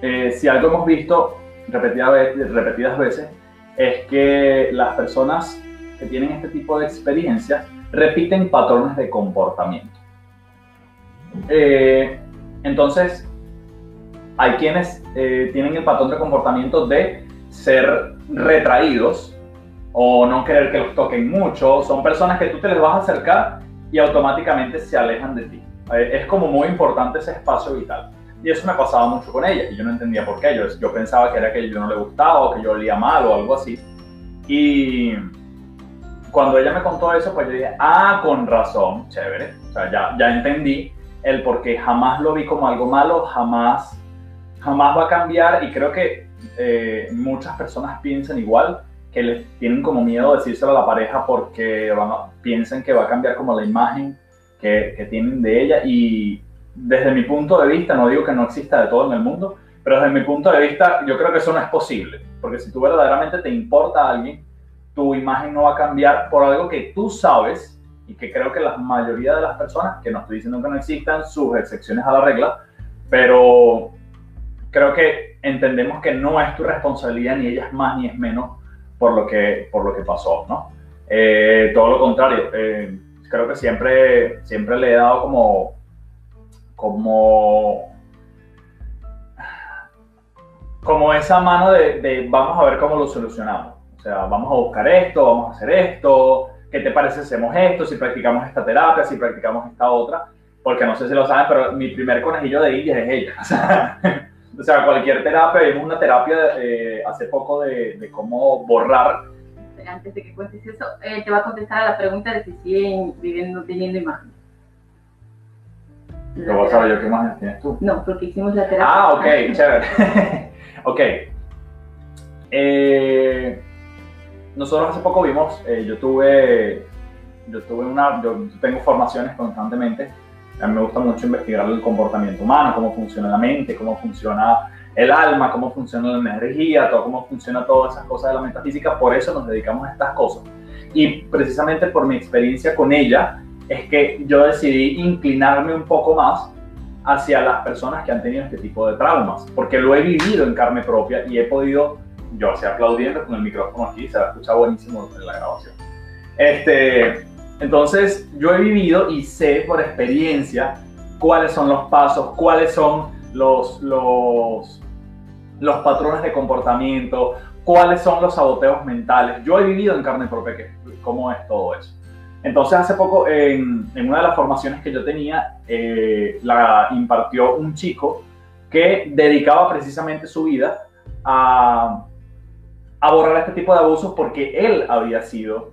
S1: Eh, si algo hemos visto repetidas, veces es que las personas que tienen este tipo de experiencias repiten patrones de comportamiento. Eh, entonces, hay quienes eh, tienen el patrón de comportamiento de ser retraídos o no querer que los toquen mucho. Son personas que tú te les vas a acercar y automáticamente se alejan de ti. Eh, es como muy importante ese espacio vital. Y eso me pasaba mucho con ella y yo no entendía por qué. Yo, yo pensaba que era que yo no le gustaba o que yo olía mal o algo así. Y cuando ella me contó eso, pues yo dije, ah, con razón, chévere. O sea, ya, ya entendí el por qué. Jamás lo vi como algo malo, jamás, jamás va a cambiar y creo que eh, muchas personas piensan igual, que les tienen como miedo decírselo a la pareja porque piensan que va a cambiar como la imagen que, que tienen de ella y desde mi punto de vista, no digo que no exista de todo en el mundo, pero desde mi punto de vista yo creo que eso no es posible, porque si tú verdaderamente te importa a alguien, tu imagen no va a cambiar por algo que tú sabes y que creo que la mayoría de las personas, que no estoy diciendo que no existan sus excepciones a la regla, pero creo que entendemos que no es tu responsabilidad, ni ella es más ni es menos por lo que, por lo que pasó, ¿no? Eh, todo lo contrario, eh, creo que siempre, siempre le he dado como, como, como esa mano de, de vamos a ver cómo lo solucionamos. O sea, vamos a buscar esto, vamos a hacer esto, ¿qué te parece si hacemos esto, si practicamos esta terapia, si practicamos esta otra? Porque no sé si lo saben, pero mi primer conejillo de indias es ella. O sea, cualquier terapia, vimos una terapia eh, hace poco de, cómo borrar.
S2: Antes de que cuentes eso, eh, te va a contestar a la pregunta de si siguen viviendo teniendo imágenes.
S1: ¿Lo vas a yo qué imágenes tienes tú?
S2: No, porque hicimos la terapia.
S1: Ah, ok, chévere. ok. Eh, nosotros hace poco vimos, eh, yo tuve, yo tuve una, yo tengo formaciones constantemente, a mí me gusta mucho investigar el comportamiento humano, cómo funciona la mente, cómo funciona el alma, cómo funciona la energía, todo, cómo funciona todas esas cosas de la metafísica, por eso nos dedicamos a estas cosas. Y precisamente por mi experiencia con ella, es que yo decidí inclinarme un poco más hacia las personas que han tenido este tipo de traumas, porque lo he vivido en carne propia y he podido yo así aplaudiendo con el micrófono aquí, se va a escuchar buenísimo en la grabación. Este, entonces, yo he vivido y sé por experiencia cuáles son los pasos, cuáles son los, los, los patrones de comportamiento, cuáles son los saboteos mentales. Yo he vivido en carne propia cómo es todo eso. Entonces, hace poco, en, una de las formaciones que yo tenía, eh, la impartió un chico que dedicaba precisamente su vida a a borrar este tipo de abusos porque él había sido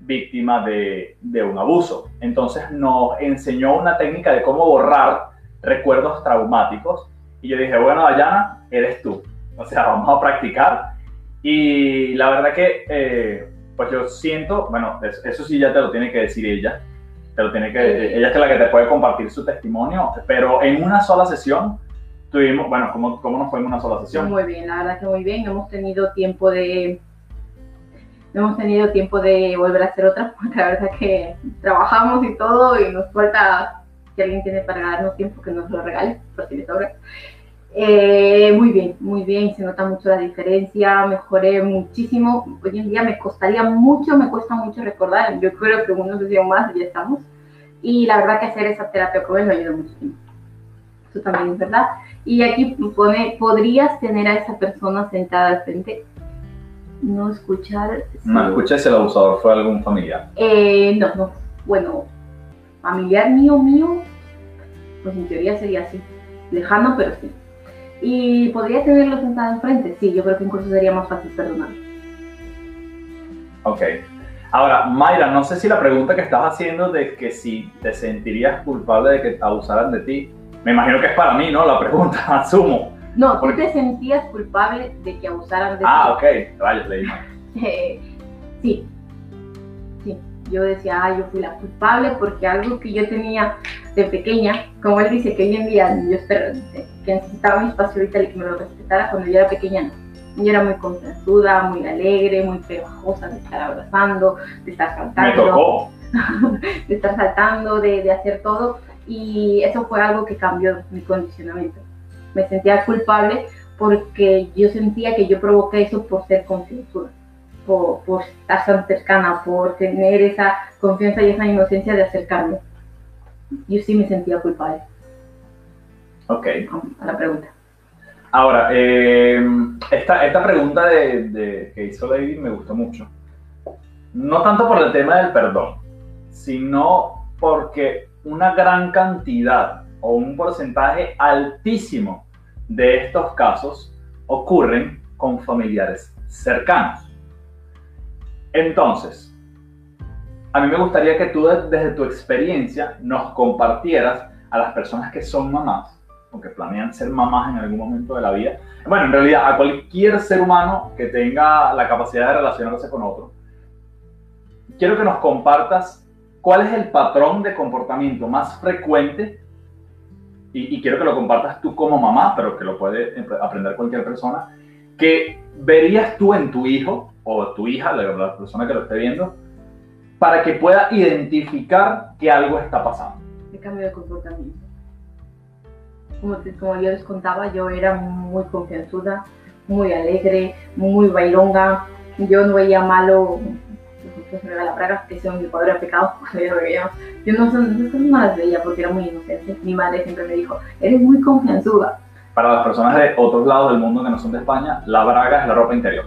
S1: víctima de, un abuso. Entonces nos enseñó una técnica de cómo borrar recuerdos traumáticos. Y yo dije, bueno, Dayana, eres tú. O sea, vamos a practicar. Y la verdad que, eh, pues yo siento, bueno, eso sí ya te lo tiene que decir ella. Te lo tiene que, ella es la que te puede compartir su testimonio, pero en una sola sesión Tuvimos, bueno, ¿cómo, ¿cómo nos fue en una sola sesión?
S2: Muy bien, la verdad que muy bien. Hemos tenido tiempo de hemos tenido tiempo de volver a hacer otra, porque la verdad que trabajamos y todo y nos falta, si alguien tiene para darnos tiempo, que nos lo regale, por si le sobra. Eh, muy bien, muy bien, se nota mucho la diferencia, mejoré muchísimo. Hoy en día me costaría mucho, me cuesta mucho recordar. Yo creo que unos sesión más ya estamos. Y la verdad que hacer esa terapia con él me ayuda muchísimo. Eso también es verdad. Y aquí pone, podrías tener a esa persona sentada al frente, no escuchar.
S1: No escuchar si el abusador fue algún familiar.
S2: Eh, no, no. Bueno, familiar mío, mío, pues en teoría sería así. Lejano, pero sí. ¿Y podría tenerlo sentado enfrente? Sí, yo creo que incluso sería más fácil perdonar.
S1: Ok. Ahora, Mayra, no sé si la pregunta que estás haciendo de que si te sentirías culpable de que abusaran de ti, me imagino que es para mí, ¿no? La pregunta, asumo.
S2: No, tú te sentías culpable de que abusaran de
S1: ah, ti. Ah, ok, rayos, leí
S2: sí, sí. Yo decía, ah, yo fui la culpable porque algo que yo tenía de pequeña, como él dice que hoy en día yo espero que necesitaba mi espacio vital y que me lo respetara cuando yo era pequeña, no. Yo era muy confianzuda, muy alegre, muy pegajosa de estar abrazando, de estar saltando.
S1: Me tocó.
S2: de estar saltando, de, de hacer todo y eso fue algo que cambió mi condicionamiento. Me sentía culpable porque yo sentía que yo provoqué eso por ser confianzuda, por, por estar tan cercana, por tener esa confianza y esa inocencia de acercarme. Yo sí me sentía culpable.
S1: Ok.
S2: A la pregunta.
S1: Ahora, eh, esta, esta, pregunta de, de, que hizo David me gustó mucho. No tanto por el tema del perdón, sino porque una gran cantidad o un porcentaje altísimo de estos casos ocurren con familiares cercanos. Entonces, a mí me gustaría que tú desde tu experiencia nos compartieras a las personas que son mamás o que planean ser mamás en algún momento de la vida, bueno, en realidad a cualquier ser humano que tenga la capacidad de relacionarse con otro, quiero que nos compartas cuál es el patrón de comportamiento más frecuente y, quiero que lo compartas tú como mamá, pero que lo puede aprender cualquier persona, que verías tú en tu hijo o tu hija, la persona que lo esté viendo, para que pueda identificar que algo está pasando.
S2: El cambio de comportamiento. Como, como yo les contaba, yo era muy confianzuda, muy alegre, muy bailonga. Yo no veía malo, me la praga, que sea mi padre pecado, yo, yo no, son, no las veía porque era muy inocente. Mi madre siempre me dijo, eres muy confianzuda.
S1: Para las personas de otros lados del mundo que no son de España, la braga es la ropa interior.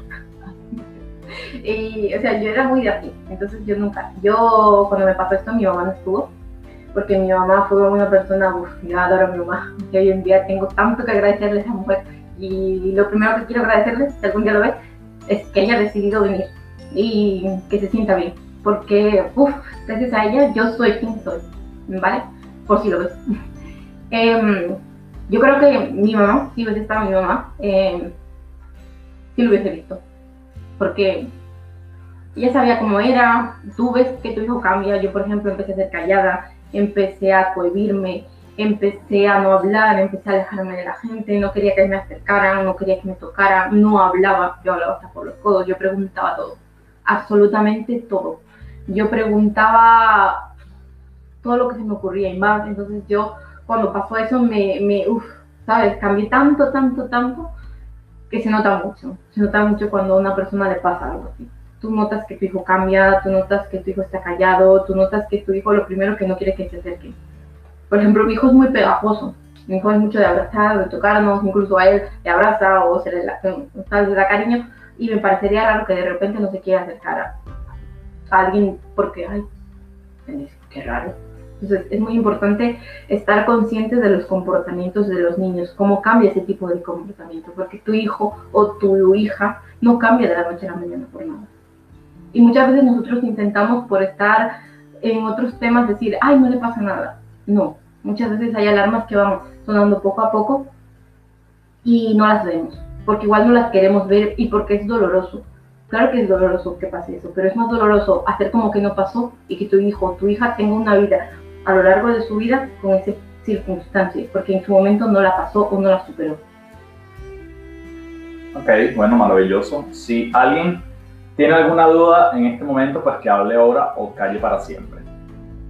S2: Y, o sea, yo era muy de aquí, entonces yo nunca, yo cuando me pasó esto, mi mamá no estuvo, porque mi mamá fue una persona, uff, yo adoro a mi mamá, que hoy en día tengo tanto que agradecerle a esa mujer, y lo primero que quiero agradecerle, si algún día lo ves, es que haya decidido venir y que se sienta bien, porque, uff, gracias a ella yo soy quien soy, ¿vale? Por si lo ves. Em, yo creo que mi mamá, si hubiese estado mi mamá, eh, sí lo hubiese visto, porque ella sabía cómo era, tú ves que tu hijo cambia, yo por ejemplo empecé a ser callada, empecé a cohibirme, empecé a no hablar, empecé a alejarme de la gente, no quería que me acercaran, no quería que me tocaran, no hablaba, yo hablaba hasta por los codos, yo preguntaba todo, absolutamente todo. Yo preguntaba todo lo que se me ocurría y más, entonces yo cuando pasó eso me, me uff, ¿sabes? Cambié tanto, tanto, tanto que se nota mucho, se nota mucho cuando a una persona le pasa algo así tú notas que tu hijo cambia, tú notas que tu hijo está callado, tú notas que tu hijo lo primero que no quiere que se acerque. Por ejemplo, mi hijo es muy pegajoso, mi hijo es mucho de abrazar, de tocarnos, incluso a él le abraza o se le, da cariño y me parecería raro que de repente no se quiera acercar a, alguien porque, ay, qué raro. Entonces es muy importante estar conscientes de los comportamientos de los niños, cómo cambia ese tipo de comportamiento, porque tu hijo o tu hija no cambia de la noche a la mañana por nada. Y muchas veces nosotros intentamos por estar en otros temas decir, ay, no le pasa nada. No, muchas veces hay alarmas que van sonando poco a poco y no las vemos, porque igual no las queremos ver y porque es doloroso. Claro que es doloroso que pase eso, pero es más doloroso hacer como que no pasó y que tu hijo tu hija tenga una vida a lo largo de su vida con esa circunstancia, porque en su momento no la pasó o no la superó.
S1: Ok, bueno, maravilloso. Si alguien tiene alguna duda en este momento, pues que hable ahora o calle para siempre.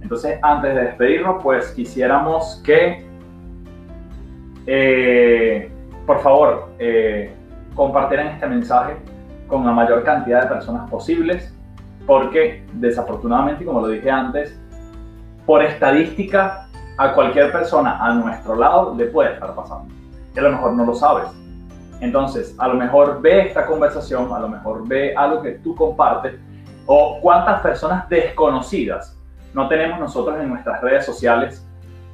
S1: Entonces, antes de despedirnos, pues quisiéramos que, eh, por favor, eh, compartieran este mensaje con la mayor cantidad de personas posibles, porque desafortunadamente, como lo dije antes, por estadística, a cualquier persona a nuestro lado le puede estar pasando. Y a lo mejor no lo sabes entonces, a lo mejor ve esta conversación, a lo mejor ve algo que tú compartes, o cuántas personas desconocidas no tenemos nosotros en nuestras redes sociales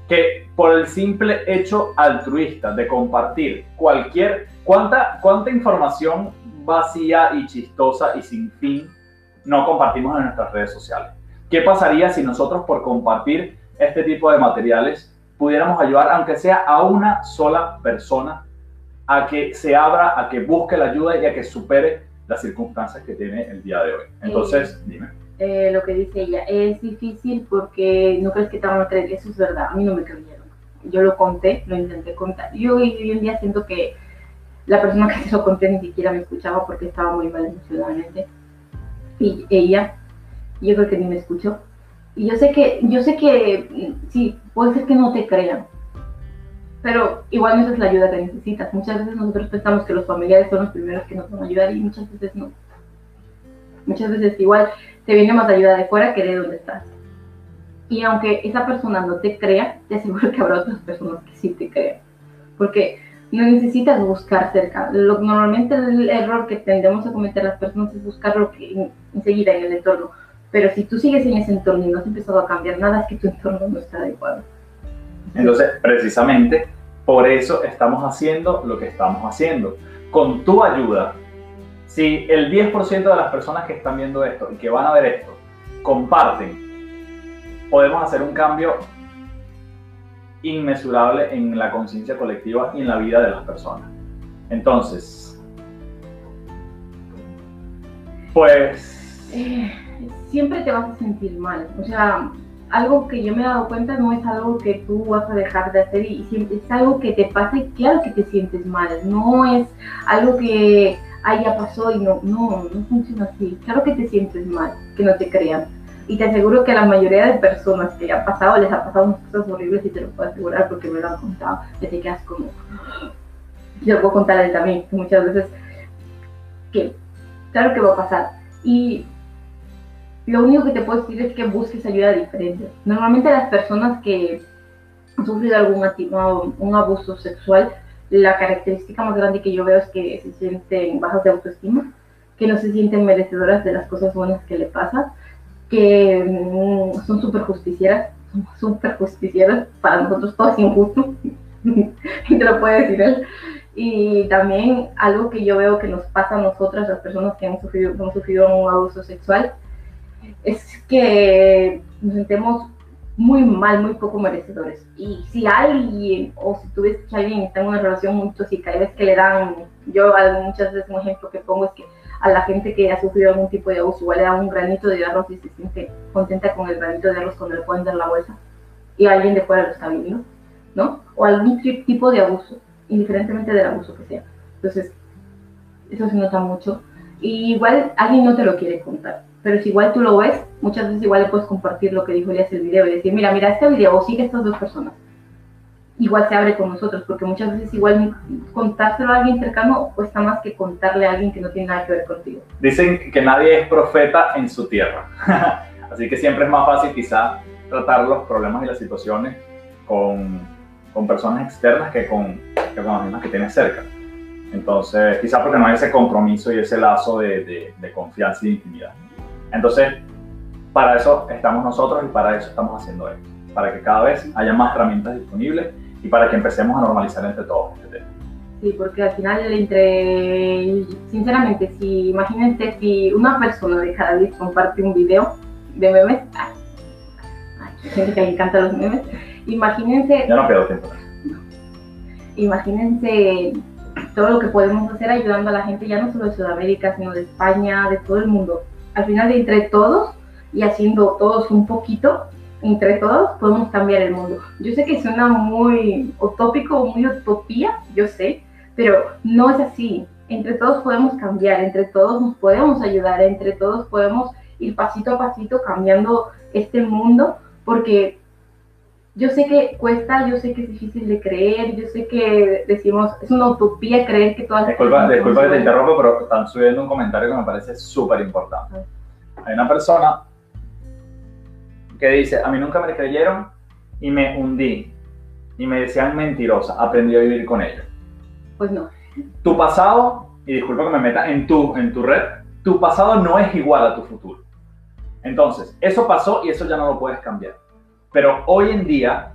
S1: que por el simple hecho altruista de compartir cualquier, cuánta, cuánta información vacía y chistosa y sin fin no compartimos en nuestras redes sociales. ¿Qué pasaría si nosotros por compartir este tipo de materiales pudiéramos ayudar, aunque sea a una sola persona a que se abra, a que busque la ayuda y a que supere las circunstancias que tiene el día de hoy. Entonces, eh, dime.
S2: Eh, lo que dice ella, es difícil porque no crees que te van a creer, eso es verdad, a mí no me creyeron. Yo lo conté, lo intenté contar. Yo hoy en día siento que la persona que se lo conté ni siquiera me escuchaba porque estaba muy mal emocionalmente. Y ella, yo creo que ni me escuchó. Y yo sé que, yo sé que mm, sí, puede ser que no te crean, pero igual no es la ayuda que necesitas. Muchas veces nosotros pensamos que los familiares son los primeros que nos van a ayudar y muchas veces no. Muchas veces igual te viene más ayuda de fuera que de donde estás. Y aunque esa persona no te crea, te aseguro que habrá otras personas que sí te crean. Porque no necesitas buscar cerca. normalmente el error que tendemos a cometer las personas es buscar lo que enseguida en el entorno. Pero si tú sigues en ese entorno y no has empezado a cambiar nada, es que tu entorno no está adecuado.
S1: Entonces, precisamente por eso estamos haciendo lo que estamos haciendo. Con tu ayuda, si el 10% de las personas que están viendo esto y que van a ver esto comparten, podemos hacer un cambio inmesurable en la conciencia colectiva y en la vida de las personas. Entonces, pues...
S2: Eh, siempre te vas a sentir mal. O sea, algo que yo me he dado cuenta no es algo que tú vas a dejar de hacer y siempre es algo que te pasa y claro que te sientes mal. No es algo que ya pasó y no, no, no funciona así. Claro que te sientes mal, que no te crean. Y te aseguro que a la mayoría de personas que ha pasado les ha pasado unas cosas horribles y te lo puedo asegurar porque me lo han contado. Te, te quedas como... Yo puedo contar a él también, muchas veces que claro que va a pasar. Y lo único que te puedo decir es que busques ayuda diferente. Normalmente las personas que han sufrido algún un abuso sexual, la característica más grande que yo veo es que se sienten bajas de autoestima, que no se sienten merecedoras de las cosas buenas que le pasan, que mm, son súper justicieras, súper justicieras, para nosotros todo es injusto, y te lo puede decir él. Y también algo que yo veo que nos pasa a nosotras, las personas que han sufrido, hemos sufrido un abuso sexual, es que nos sentemos muy mal, muy poco merecedores. Y si alguien, o si tú ves que alguien está en una relación muy tóxica y ves que le dan, yo muchas veces un ejemplo que pongo es que a la gente que ha sufrido algún tipo de abuso igual le dan un granito de arroz y se siente contenta con el granito de arroz cuando le pueden dar la bolsa y alguien de fuera lo está viendo, ¿no? O algún tipo de abuso, indiferentemente del abuso que sea. Entonces, eso se nota mucho. Y igual alguien no te lo quiere contar pero si igual tú lo ves, muchas veces igual le puedes compartir lo que dijo Elías el video y decir, mira, mira este video o sigue estas dos personas. Igual se abre con nosotros, porque muchas veces igual contárselo a alguien cercano cuesta más que contarle a alguien que no tiene nada que ver contigo.
S1: Dicen que nadie es profeta en su tierra, así que siempre es más fácil quizá tratar los problemas y las situaciones con, con personas externas que con, que con las mismas que tienes cerca. Entonces, quizá porque no hay ese compromiso y ese lazo de, de, de confianza y de intimidad. Entonces, para eso estamos nosotros y para eso estamos haciendo esto, para que cada vez haya más herramientas disponibles y para que empecemos a normalizar entre todos este tema.
S2: Sí, porque al final, entre, sinceramente, si imagínense si una persona de cada vez comparte un video de memes, hay gente que le encanta los memes, imagínense...
S1: Ya no pierdo tiempo.
S2: Imagínense todo lo que podemos hacer ayudando a la gente, ya no solo de Sudamérica, sino de España, de todo el mundo al final entre todos y haciendo todos un poquito, entre todos podemos cambiar el mundo. Yo sé que suena muy utópico, muy utopía, yo sé, pero no es así. Entre todos podemos cambiar, entre todos nos podemos ayudar, entre todos podemos ir pasito a pasito cambiando este mundo, porque yo sé que cuesta, yo sé que es difícil de creer, yo sé que decimos, es una utopía creer que todas
S1: Disculpa, disculpa que te interrumpa, pero están subiendo un comentario que me parece súper importante. Hay una persona que dice, a mí nunca me creyeron y me hundí. Y me decían mentirosa, aprendí a vivir con ello.
S2: Pues no.
S1: Tu pasado, y disculpa que me meta en tu, en tu red, tu pasado no es igual a tu futuro. Entonces, eso pasó y eso ya no lo puedes cambiar. Pero hoy en día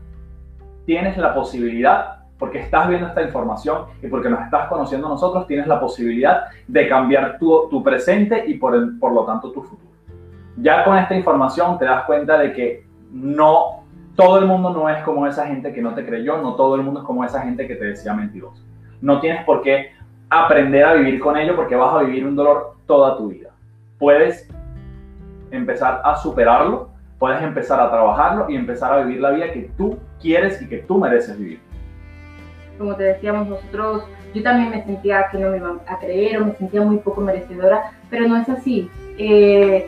S1: tienes la posibilidad, porque estás viendo esta información y porque nos estás conociendo nosotros, tienes la posibilidad de cambiar tu, presente y por, por lo tanto tu futuro. Ya con esta información te das cuenta de que no, todo el mundo no es como esa gente que no te creyó, no todo el mundo es como esa gente que te decía mentiroso. No tienes por qué aprender a vivir con ello porque vas a vivir un dolor toda tu vida. Puedes empezar a superarlo puedes empezar a trabajarlo y empezar a vivir la vida que tú quieres y que tú mereces vivir.
S2: Como te decíamos nosotros, yo también me sentía que no me iban a creer o me sentía muy poco merecedora, pero no es así. Eh,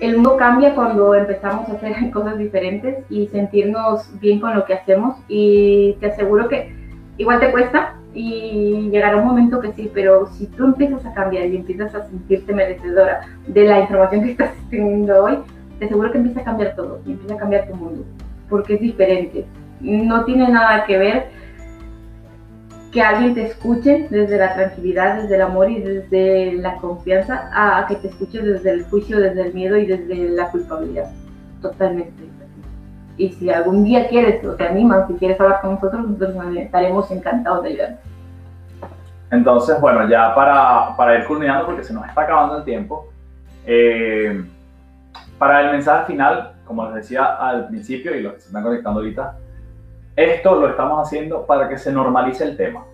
S2: el mundo cambia cuando empezamos a hacer cosas diferentes y sentirnos bien con lo que hacemos y te aseguro que igual te cuesta y llegará un momento que sí, pero si tú empiezas a cambiar y empiezas a sentirte merecedora de la información que estás teniendo hoy, te aseguro que empieza a cambiar todo y empieza a cambiar tu mundo, porque es diferente. No tiene nada que ver que alguien te escuche desde la tranquilidad, desde el amor y desde la confianza, a que te escuche desde el juicio, desde el miedo y desde la culpabilidad. Totalmente. Y si algún día quieres o te animas, si quieres hablar con nosotros, nosotros estaremos encantados de ayudar.
S1: Entonces, bueno, ya para, para ir culminando, porque se nos está acabando el tiempo, eh, para el mensaje final, como les decía al principio y los que se están conectando ahorita, esto lo estamos haciendo para que se normalice el tema,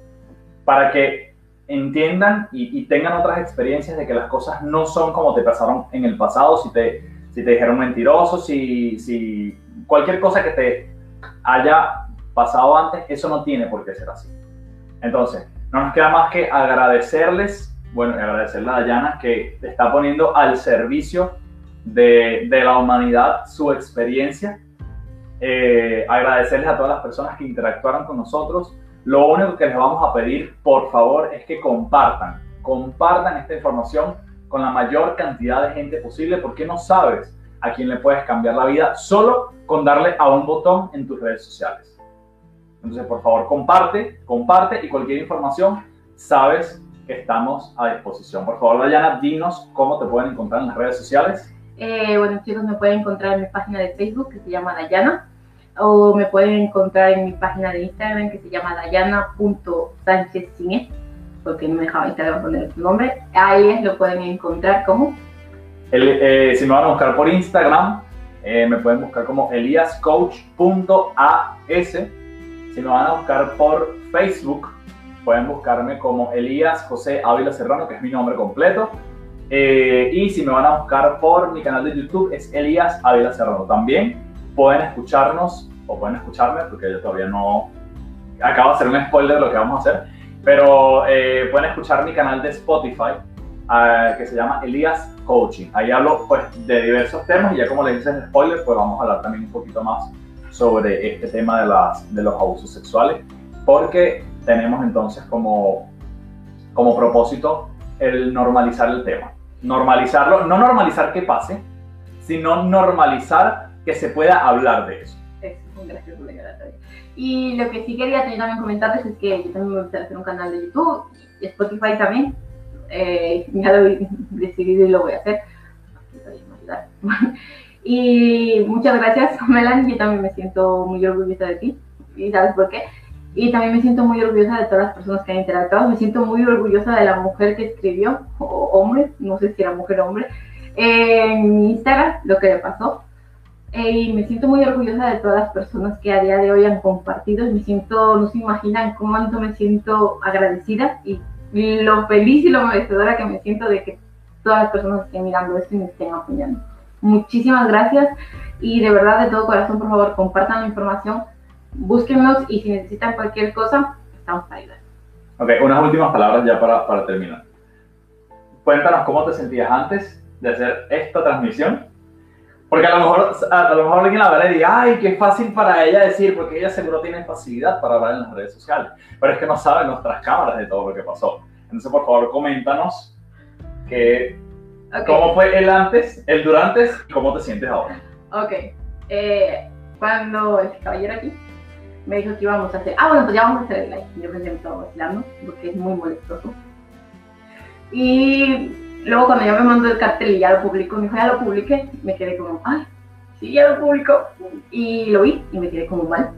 S1: para que entiendan y, tengan otras experiencias de que las cosas no son como te pasaron en el pasado, si te, si te dijeron mentiroso, si, si cualquier cosa que te haya pasado antes, eso no tiene por qué ser así. Entonces, no nos queda más que agradecerles, bueno, agradecerle a Dayana que está poniendo al servicio de, la humanidad su experiencia. Eh, agradecerles a todas las personas que interactuaron con nosotros. Lo único que les vamos a pedir, por favor, es que compartan, compartan esta información con la mayor cantidad de gente posible, porque no sabes a quién le puedes cambiar la vida solo con darle a un botón en tus redes sociales. Entonces, por favor, comparte, comparte y cualquier información, sabes que estamos a disposición. Por favor, Dayana, dinos cómo te pueden encontrar en las redes sociales.
S2: Eh, bueno, chicos, me pueden encontrar en mi página de Facebook que se llama Dayana o me pueden encontrar en mi página de Instagram que se llama dayana.sanchezcine porque no me dejaba Instagram poner su nombre. Ahí lo pueden encontrar como.
S1: Eh, si me van a buscar por Instagram, eh, me pueden buscar como eliascoach.as si me van a buscar por Facebook, pueden buscarme como Elías José Ávila Serrano, que es mi nombre completo. Eh, y si me van a buscar por mi canal de YouTube, es Elías Ávila Serrano. También pueden escucharnos, o pueden escucharme, porque yo todavía no. Acabo de hacer un spoiler de lo que vamos a hacer. Pero eh, pueden escuchar mi canal de Spotify, ah, que se llama Elías Coaching. Ahí hablo pues, de diversos temas y ya como les dicen spoiler, pues vamos a hablar también un poquito más sobre este tema de, las, de los abusos sexuales, porque tenemos entonces como, como propósito el normalizar el tema. Normalizarlo, no normalizar que pase, sino normalizar que se pueda hablar de eso.
S2: Y lo que sí quería también comentarles es que yo también me gustaría hacer un canal de YouTube, y Spotify también. Eh, ya lo he decidido y lo voy a hacer. Y muchas gracias, Melanie. Yo también me siento muy orgullosa de ti. ¿Y sabes por qué? Y también me siento muy orgullosa de todas las personas que han interactuado. Me siento muy orgullosa de la mujer que escribió, o hombre, no sé si era mujer o hombre, en Instagram, lo que le pasó. Eh, y me siento muy orgullosa de todas las personas que a día de hoy han compartido. Me siento, no se imaginan cuánto me siento agradecida y lo feliz y lo merecedora que me siento de que todas las personas estén mirando esto y me estén apoyando. Muchísimas gracias y de verdad, de todo corazón, por favor, compartan la información, búsquennos y si necesitan cualquier cosa, estamos para ayudar.
S1: Ok, unas últimas palabras ya para, para terminar. Cuéntanos cómo te sentías antes de hacer esta transmisión. Porque a lo mejor, a, lo mejor alguien la verá y diga, ay, qué fácil para ella decir, porque ella seguro tiene facilidad para hablar en las redes sociales. Pero es que no saben nuestras cámaras de todo lo que pasó. Entonces, por favor, coméntanos que ¿Cómo fue el antes, el durante y cómo te sientes ahora?
S2: Ok. Eh, cuando el caballero aquí me dijo que íbamos a hacer. Ah, bueno, pues ya vamos a hacer el live. Yo pensé que estaba vacilando porque es muy molestoso. Y luego cuando ya me mandó el cartel y ya lo publicó, me dijo, ya lo publiqué, me quedé como, ay, sí, ya lo publicó. Y lo vi y me quedé como mal.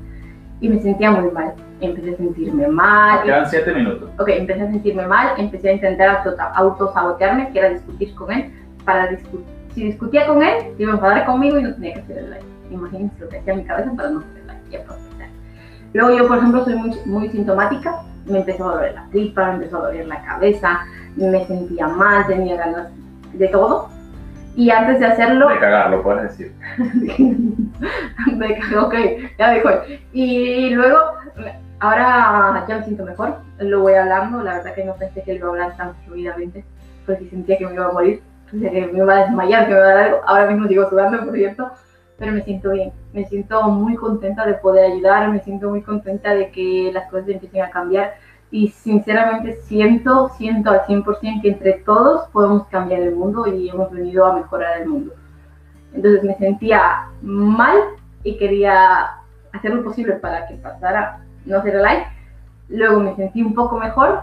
S2: Y me sentía muy mal empecé a sentirme mal.
S1: Quedan siete minutos.
S2: Ok, empecé a sentirme mal, empecé a intentar autosabotearme, que era discutir con él, para discutir. Si discutía con él, iba a enfadar conmigo y no tenía que hacer el like. Imagínense lo que hacía en mi cabeza para no hacer el aprovechar. Luego yo, por ejemplo, soy muy, muy sintomática, me empezó a doler la tripa, me empezó a doler la cabeza, me sentía mal, tenía ganas de todo. Y antes de hacerlo...
S1: De cagarlo, puedes decir.
S2: de cagar, ok, ya dijo. Y luego Ahora ya me siento mejor, lo voy hablando, la verdad que no pensé que lo iba a hablar tan fluidamente, porque sentía que me iba a morir, que me iba a desmayar, que me iba a dar algo, ahora mismo sigo sudando, por cierto, pero me siento bien, me siento muy contenta de poder ayudar, me siento muy contenta de que las cosas empiecen a cambiar y sinceramente siento, siento al 100% que entre todos podemos cambiar el mundo y hemos venido a mejorar el mundo. Entonces me sentía mal y quería hacer lo posible para que pasara no hacer like. Luego me sentí un poco mejor,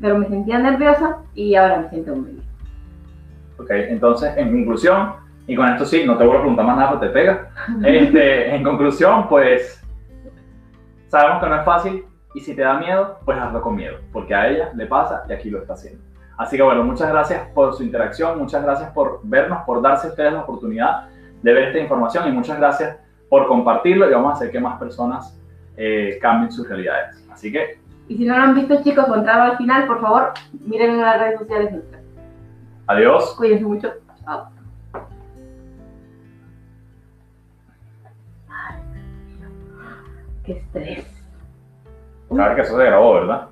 S2: pero me sentía nerviosa y ahora me siento muy bien.
S1: Ok, entonces, en conclusión, y con esto sí, no te voy a preguntar más nada porque te pega. Este, en conclusión, pues, sabemos que no es fácil y si te da miedo, pues hazlo con miedo, porque a ella le pasa y aquí lo está haciendo. Así que bueno, muchas gracias por su interacción, muchas gracias por vernos, por darse a ustedes la oportunidad de ver esta información y muchas gracias por compartirlo y vamos a hacer que más personas eh, cambien sus realidades. Así que...
S2: Y si no lo han visto chicos o entraron al final, por favor, miren en las redes sociales nuestras.
S1: Adiós.
S2: Cuídense mucho. Chao. Qué estrés.
S1: Claro que eso se grabó, ¿verdad?